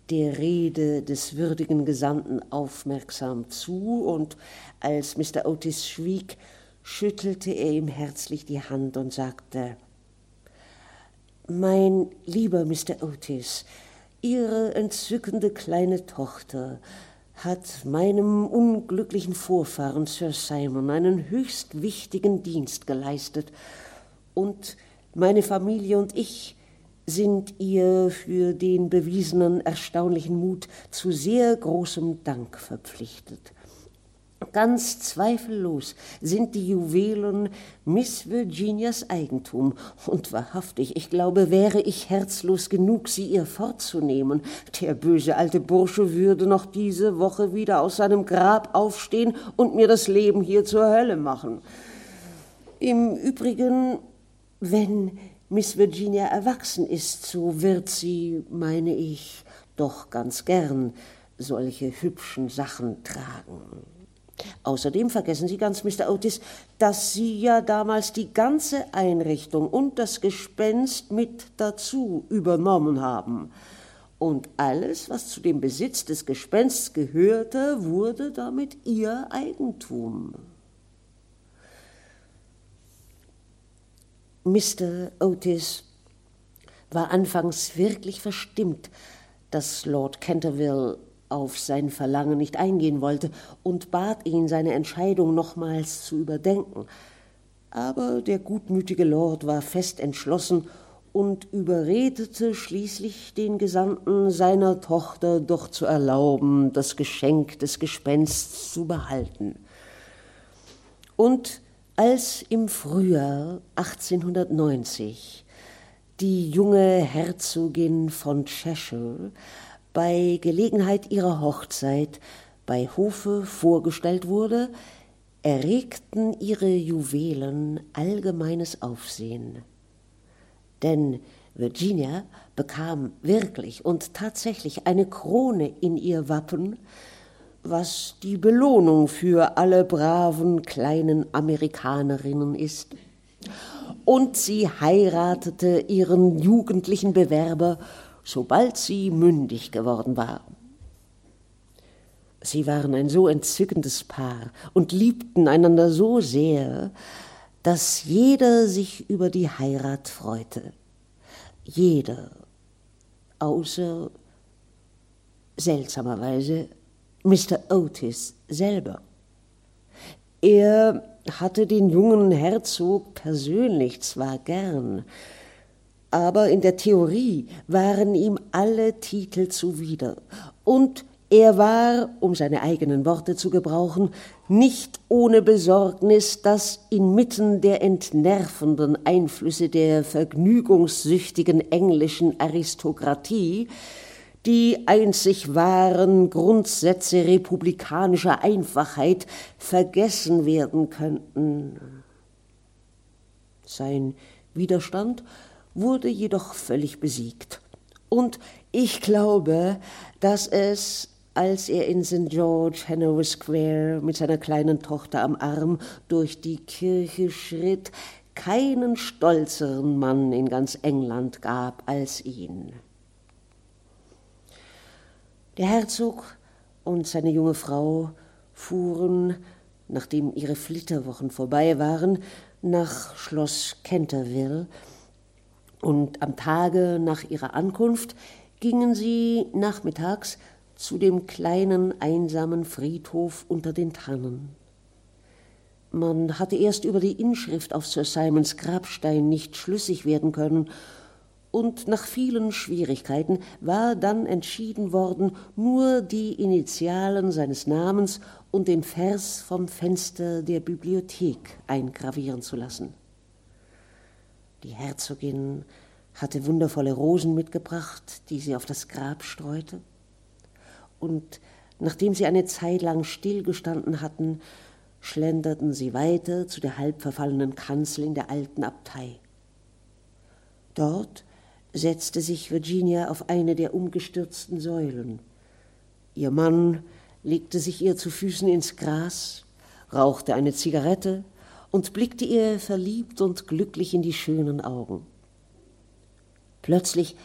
der Rede des würdigen Gesandten aufmerksam zu, und als Mr. Otis schwieg, schüttelte er ihm herzlich die Hand und sagte Mein lieber Mr. Otis, Ihre entzückende kleine Tochter hat meinem unglücklichen Vorfahren Sir Simon einen höchst wichtigen Dienst geleistet, und meine Familie und ich sind ihr für den bewiesenen erstaunlichen Mut zu sehr großem Dank verpflichtet. Ganz zweifellos sind die Juwelen Miss Virginias Eigentum, und wahrhaftig, ich glaube, wäre ich herzlos genug, sie ihr fortzunehmen, der böse alte Bursche würde noch diese Woche wieder aus seinem Grab aufstehen und mir das Leben hier zur Hölle machen. Im Übrigen, wenn Miss Virginia erwachsen ist, so wird sie, meine ich, doch ganz gern solche hübschen Sachen tragen. Außerdem vergessen Sie ganz, Mr. Otis, dass Sie ja damals die ganze Einrichtung und das Gespenst mit dazu übernommen haben. Und alles, was zu dem Besitz des Gespensts gehörte, wurde damit Ihr Eigentum. Mr. Otis war anfangs wirklich verstimmt, dass Lord Canterville auf sein Verlangen nicht eingehen wollte und bat ihn, seine Entscheidung nochmals zu überdenken. Aber der gutmütige Lord war fest entschlossen und überredete schließlich den Gesandten seiner Tochter doch zu erlauben, das Geschenk des Gespensts zu behalten. Und als im Frühjahr 1890 die junge Herzogin von Cheshire bei Gelegenheit ihrer Hochzeit bei Hofe vorgestellt wurde, erregten ihre Juwelen allgemeines Aufsehen. Denn Virginia bekam wirklich und tatsächlich eine Krone in ihr Wappen, was die Belohnung für alle braven kleinen Amerikanerinnen ist. Und sie heiratete ihren jugendlichen Bewerber, sobald sie mündig geworden war. Sie waren ein so entzückendes Paar und liebten einander so sehr, dass jeder sich über die Heirat freute. Jeder, außer seltsamerweise Mr. Otis selber. Er hatte den jungen Herzog persönlich zwar gern, aber in der Theorie waren ihm alle Titel zuwider, und er war, um seine eigenen Worte zu gebrauchen, nicht ohne Besorgnis, dass inmitten der entnervenden Einflüsse der vergnügungssüchtigen englischen Aristokratie die einzig wahren Grundsätze republikanischer Einfachheit vergessen werden könnten. Sein Widerstand wurde jedoch völlig besiegt. Und ich glaube, dass es, als er in St. George Hanover Square mit seiner kleinen Tochter am Arm durch die Kirche schritt, keinen stolzeren Mann in ganz England gab als ihn. Der Herzog und seine junge Frau fuhren, nachdem ihre Flitterwochen vorbei waren, nach Schloss Canterville, und am Tage nach ihrer Ankunft gingen sie nachmittags zu dem kleinen einsamen Friedhof unter den Tannen. Man hatte erst über die Inschrift auf Sir Simons Grabstein nicht schlüssig werden können, und nach vielen Schwierigkeiten war dann entschieden worden, nur die Initialen seines Namens und den Vers vom Fenster der Bibliothek eingravieren zu lassen. Die Herzogin hatte wundervolle Rosen mitgebracht, die sie auf das Grab streute, und nachdem sie eine Zeit lang stillgestanden hatten, schlenderten sie weiter zu der halb verfallenen Kanzel in der alten Abtei. Dort setzte sich Virginia auf eine der umgestürzten Säulen. Ihr Mann legte sich ihr zu Füßen ins Gras, rauchte eine Zigarette und blickte ihr verliebt und glücklich in die schönen Augen. Plötzlich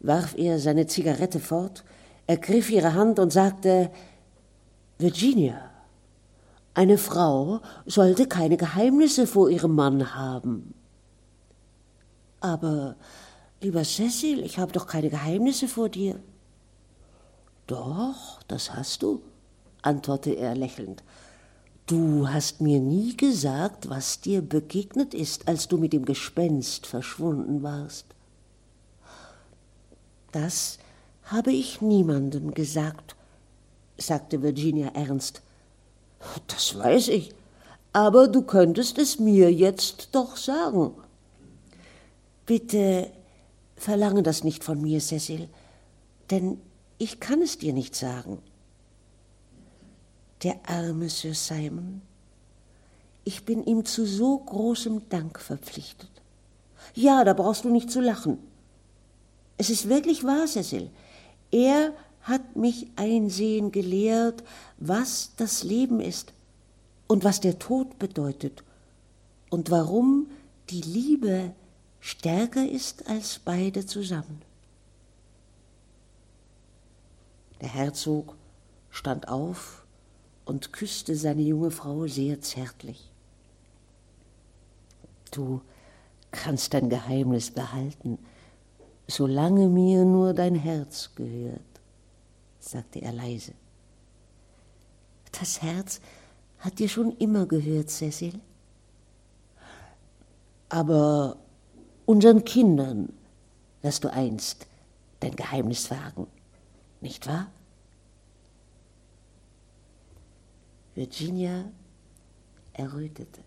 warf er seine Zigarette fort, ergriff ihre Hand und sagte Virginia, eine Frau sollte keine Geheimnisse vor ihrem Mann haben. Aber Lieber Cecil, ich habe doch keine Geheimnisse vor dir. Doch, das hast du, antwortete er lächelnd. Du hast mir nie gesagt, was dir begegnet ist, als du mit dem Gespenst verschwunden warst. Das habe ich niemandem gesagt, sagte Virginia ernst. Das weiß ich, aber du könntest es mir jetzt doch sagen. Bitte verlange das nicht von mir, Cecil, denn ich kann es dir nicht sagen. Der arme Sir Simon, ich bin ihm zu so großem Dank verpflichtet. Ja, da brauchst du nicht zu lachen. Es ist wirklich wahr, Cecil. Er hat mich einsehen gelehrt, was das Leben ist und was der Tod bedeutet und warum die Liebe stärker ist als beide zusammen. Der Herzog stand auf und küsste seine junge Frau sehr zärtlich. Du kannst dein Geheimnis behalten, solange mir nur dein Herz gehört, sagte er leise. Das Herz hat dir schon immer gehört, Cecil. Aber unseren Kindern wirst du einst dein Geheimnis wagen, nicht wahr? Virginia errötete.